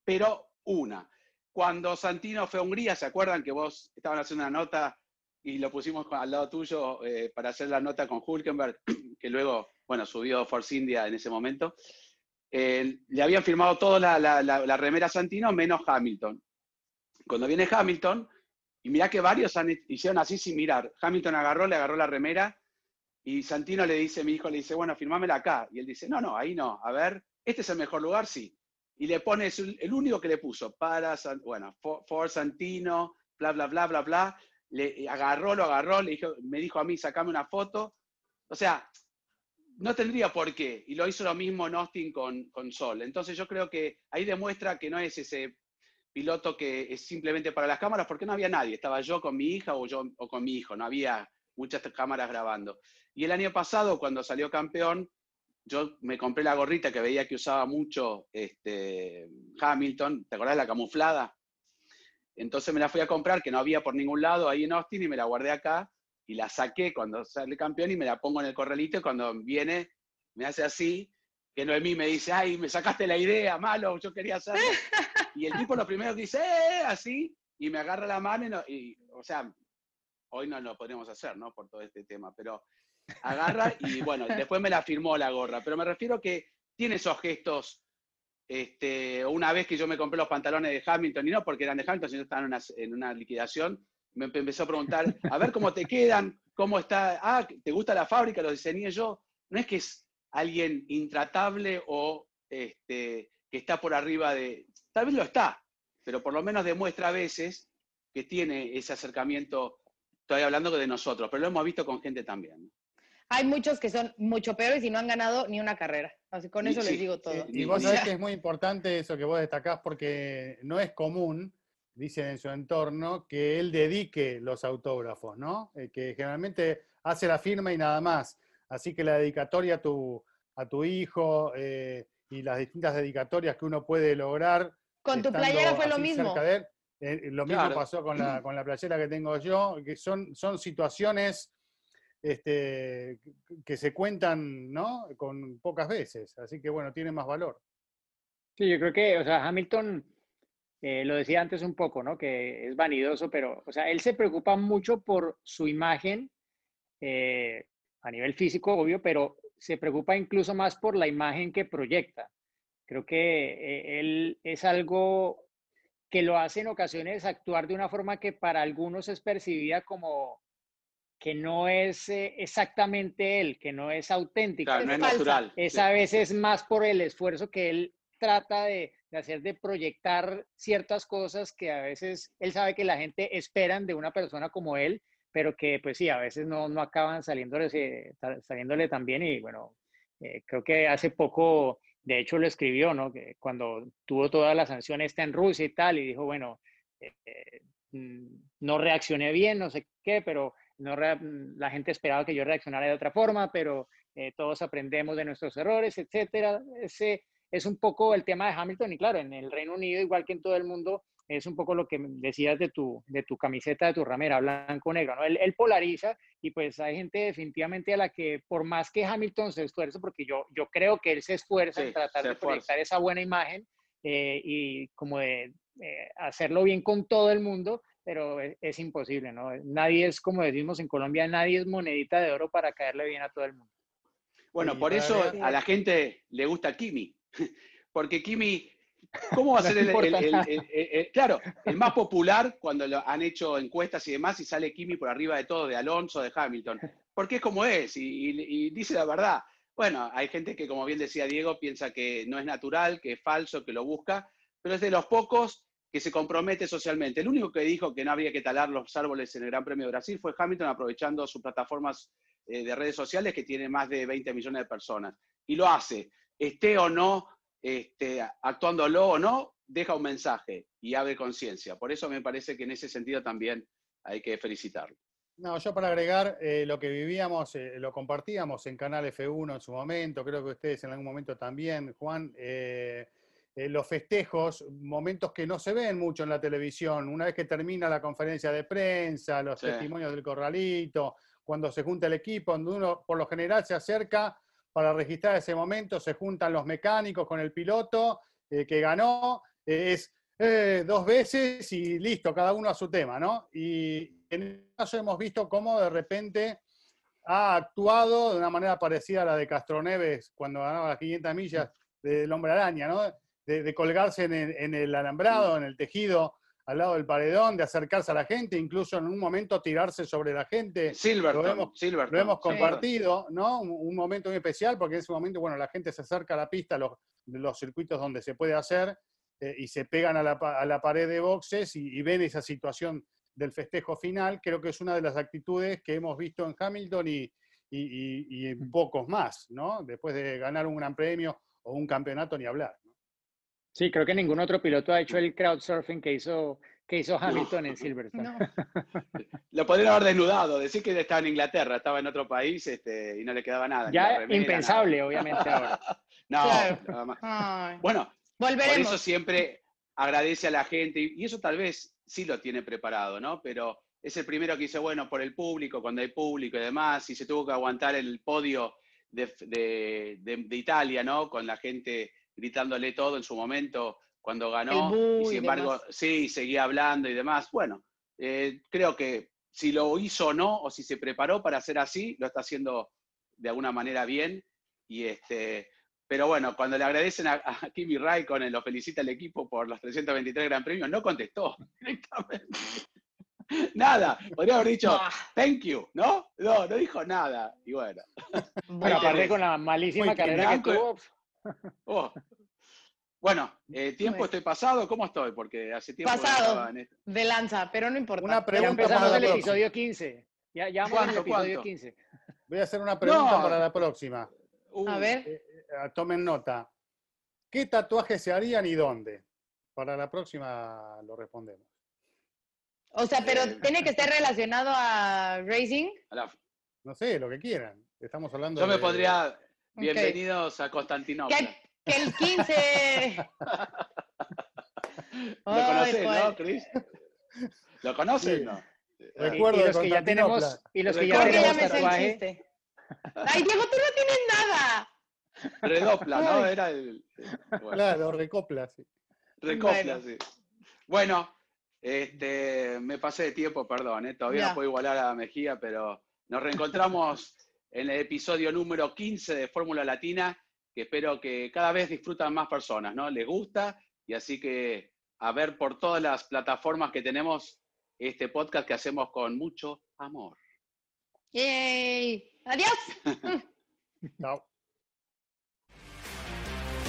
Pero una, cuando Santino fue a Hungría, ¿se acuerdan que vos estaban haciendo una nota y lo pusimos al lado tuyo eh, para hacer la nota con Hulkenberg, <clears throat> que luego, bueno, subió Force India en ese momento? Eh, le habían firmado toda la, la, remera Santino menos Hamilton. Cuando viene Hamilton, y mira que varios hicieron así sin mirar, Hamilton agarró, le agarró la remera y Santino le dice, mi hijo le dice, bueno, firmámela acá. Y él dice, no, no, ahí no, a ver, este es el mejor lugar, sí. Y le pone, el, único que le puso, para, bueno, for, Santino, bla, bla, bla, bla, bla. Le agarró, lo agarró, le dijo, me dijo a mí, sacame una foto. O sea, no tendría por qué. Y lo hizo lo mismo en Austin con, con Sol. Entonces yo creo que ahí demuestra que no es ese piloto que es simplemente para las cámaras, porque no había nadie. Estaba yo con mi hija o yo o con mi hijo, no había muchas cámaras grabando. Y el año pasado, cuando salió campeón, yo me compré la gorrita que veía que usaba mucho este, Hamilton, ¿te acordás la camuflada? Entonces me la fui a comprar, que no había por ningún lado ahí en Austin, y me la guardé acá y la saqué cuando sale campeón y me la pongo en el corralito y cuando viene me hace así, que Noemí me dice, ay, me sacaste la idea, malo, yo quería hacerlo. <laughs> Y el tipo lo primero que dice, eh, así, y me agarra la mano y, o sea, hoy no lo podríamos hacer, ¿no? Por todo este tema, pero agarra y bueno, <laughs> después me la firmó la gorra, pero me refiero que tiene esos gestos, este, una vez que yo me compré los pantalones de Hamilton, y no porque eran de Hamilton, sino estaban en una, en una liquidación, me empezó a preguntar, a ver cómo te quedan, cómo está, ah, ¿te gusta la fábrica? Lo diseñé yo. No es que es alguien intratable o este, que está por arriba de, tal vez lo está, pero por lo menos demuestra a veces que tiene ese acercamiento, estoy hablando de nosotros, pero lo hemos visto con gente también. Hay muchos que son mucho peores y no han ganado ni una carrera. Así con eso les digo todo. Y, vos sabés que es muy importante eso que vos destacás porque no es común dicen en su entorno, que él dedique los autógrafos, ¿no? Eh, que generalmente hace la firma y nada más. Así que la dedicatoria a tu, a tu hijo eh, y las distintas dedicatorias que uno puede lograr. Con tu playera fue lo mismo. Eh, lo mismo pasó con la, <clears throat> con la playera que tengo yo, que son, son situaciones este, que se cuentan ¿no? con pocas veces. Así que bueno, tiene más valor. Sí, yo creo que, o sea, Hamilton eh, lo decía antes un poco, ¿no? Que es vanidoso, pero, o sea, él se preocupa mucho por su imagen eh, a nivel físico, obvio, pero se preocupa incluso más por la imagen que proyecta. Creo que eh, él es algo que lo hace en ocasiones actuar de una forma que para algunos es percibida como que no es eh, exactamente él, que no es auténtico. Claro, no es natural. Es a veces más por el esfuerzo que él trata de, hacer, de proyectar ciertas cosas que a veces él sabe que la gente esperan de una persona como él, pero que pues sí, a veces no, no acaban saliéndole, saliéndole tan bien y bueno, eh, creo que hace poco, de hecho lo escribió, ¿no? Que cuando tuvo toda la sanción esta en Rusia y tal, y dijo, bueno, eh, mm, no reaccioné bien, no sé qué, pero no la gente esperaba que yo reaccionara de otra forma, pero eh, todos aprendemos de nuestros errores, etcétera. Ese es un poco el tema de Hamilton y claro, en el Reino Unido, igual que en todo el mundo, es un poco lo que decías de tu, de tu camiseta, de tu ramera, blanco-negro, ¿no? Él, él, polariza y pues hay gente definitivamente a la que por más que Hamilton se esfuerce, porque yo, yo creo que él se esfuerza en tratar de proyectar esa buena imagen eh, y como de eh, hacerlo bien con todo el mundo, pero es, es, imposible, ¿no? Nadie es, como decimos en Colombia, nadie es monedita de oro para caerle bien a todo el mundo. Bueno, por eso a la gente le gusta Kimi, <laughs> porque Kimi ¿Cómo va a ser el, el, claro, el más popular cuando lo han hecho encuestas y demás y sale Kimi por arriba de todo, de Alonso, de Hamilton? Porque es como es y, y, dice la verdad. Bueno, hay gente que, como bien decía Diego, piensa que no es natural, que es falso, que lo busca, pero es de los pocos que se compromete socialmente. El único que dijo que no había que talar los árboles en el Gran Premio de Brasil fue Hamilton aprovechando sus plataformas eh, de redes sociales que tiene más de 20 millones de personas. Y lo hace, esté o no este, actuándolo o no, deja un mensaje y abre conciencia. Por eso me parece que en ese sentido también hay que felicitarlo. No, yo para agregar eh, lo que vivíamos, eh, lo compartíamos en Canal F1 en su momento, creo que ustedes en algún momento también, Juan, eh, los festejos, momentos que no se ven mucho en la televisión, una vez que termina la conferencia de prensa, los sí. testimonios del corralito, cuando se junta el equipo, donde uno por lo general se acerca para registrar ese momento, se juntan los mecánicos con el piloto eh, que ganó, eh, es eh, dos veces y listo, cada uno a su tema, ¿no? Y en este caso hemos visto cómo de repente ha actuado de una manera parecida a la de Castroneves cuando ganaba las 500 millas del hombre araña, ¿no? De, colgarse el, en el, alambrado, en el tejido al lado del paredón, de acercarse a la gente, incluso en un momento tirarse sobre la gente. Silverton, lo hemos, Silverton, lo hemos compartido, sí. ¿no? Un, un, momento muy especial porque en ese momento, bueno, la gente se acerca a la pista, los, los circuitos donde se puede hacer, eh, y se pegan a la, a la, pared de boxes y, y, ven esa situación del festejo final. Creo que es una de las actitudes que hemos visto en Hamilton y, y, y en pocos más, ¿no? Después de ganar un gran premio o un campeonato, ni hablar. Sí, creo que ningún otro piloto ha hecho el crowdsurfing que hizo, que hizo Hamilton no. en Silverstone. No. <laughs> Lo podrían haber desnudado, decir que estaba en Inglaterra, estaba en otro país este, y no le quedaba nada. Ya remera, impensable, nada. obviamente, ahora. <laughs> no, claro. nada más. Ay. Bueno, Volveremos. por eso siempre agradece a la gente, y eso tal vez sí lo tiene preparado, ¿no? Pero es el primero que dice, bueno, por el público, cuando hay público y demás, y se tuvo que aguantar el podio de, de, de, de Italia, ¿no? Con la gente gritándole todo en su momento cuando ganó, y sin embargo, sí, seguía hablando y demás. Bueno, eh, creo que si lo hizo o no, o si se preparó para hacer así, lo está haciendo de alguna manera bien. Y este, pero bueno, cuando le agradecen a, a Kimi Raikkonen, lo felicita el equipo por los 323 Gran Premios, no contestó <laughs> directamente. nada, podría haber dicho thank you, ¿no? No, no dijo nada. Y bueno. Bueno, aparte con la malísima carrera que tuvo. Oh. Bueno, eh, tiempo estoy pasado, ¿cómo estoy? Porque hace tiempo pasado en esto. de lanza, pero no importa. Una pregunta ya empezamos el episodio 15. Ya, ya vamos al episodio ¿cuánto? 15. Voy a hacer una pregunta no. para la próxima. Uh, a ver. Eh, eh, tomen nota. ¿Qué tatuajes se harían y dónde? Para la próxima lo respondemos. O sea, pero eh, tiene que estar relacionado a racing. A la... No sé, lo que quieran. Estamos hablando Yo de... me Bienvenidos okay. a Constantinopla. Que, que el 15. <laughs> ¿Lo conoces, no, Cris? ¿Lo conoces, sí. no? Recuerdo y, y los que ya tenemos y los que ya tenemos tatuaje. Ay, Diego, tú no tienes nada. Redopla, ¿no? Era el. Bueno. Claro, recopla, sí. Recopla, bueno. sí. Bueno, este, me pasé de tiempo, perdón, ¿eh? todavía Ya. no puedo igualar a Mejía, pero nos reencontramos en el episodio número 15 de Fórmula Latina, que espero que cada vez disfrutan más personas, ¿no? Les gusta y así que a ver por todas las plataformas que tenemos este podcast que hacemos con mucho amor. ¡Yay! ¡Adiós! <laughs> Chao.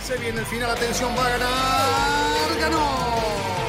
Se viene el final, atención, va a ganar. ¡Ganó!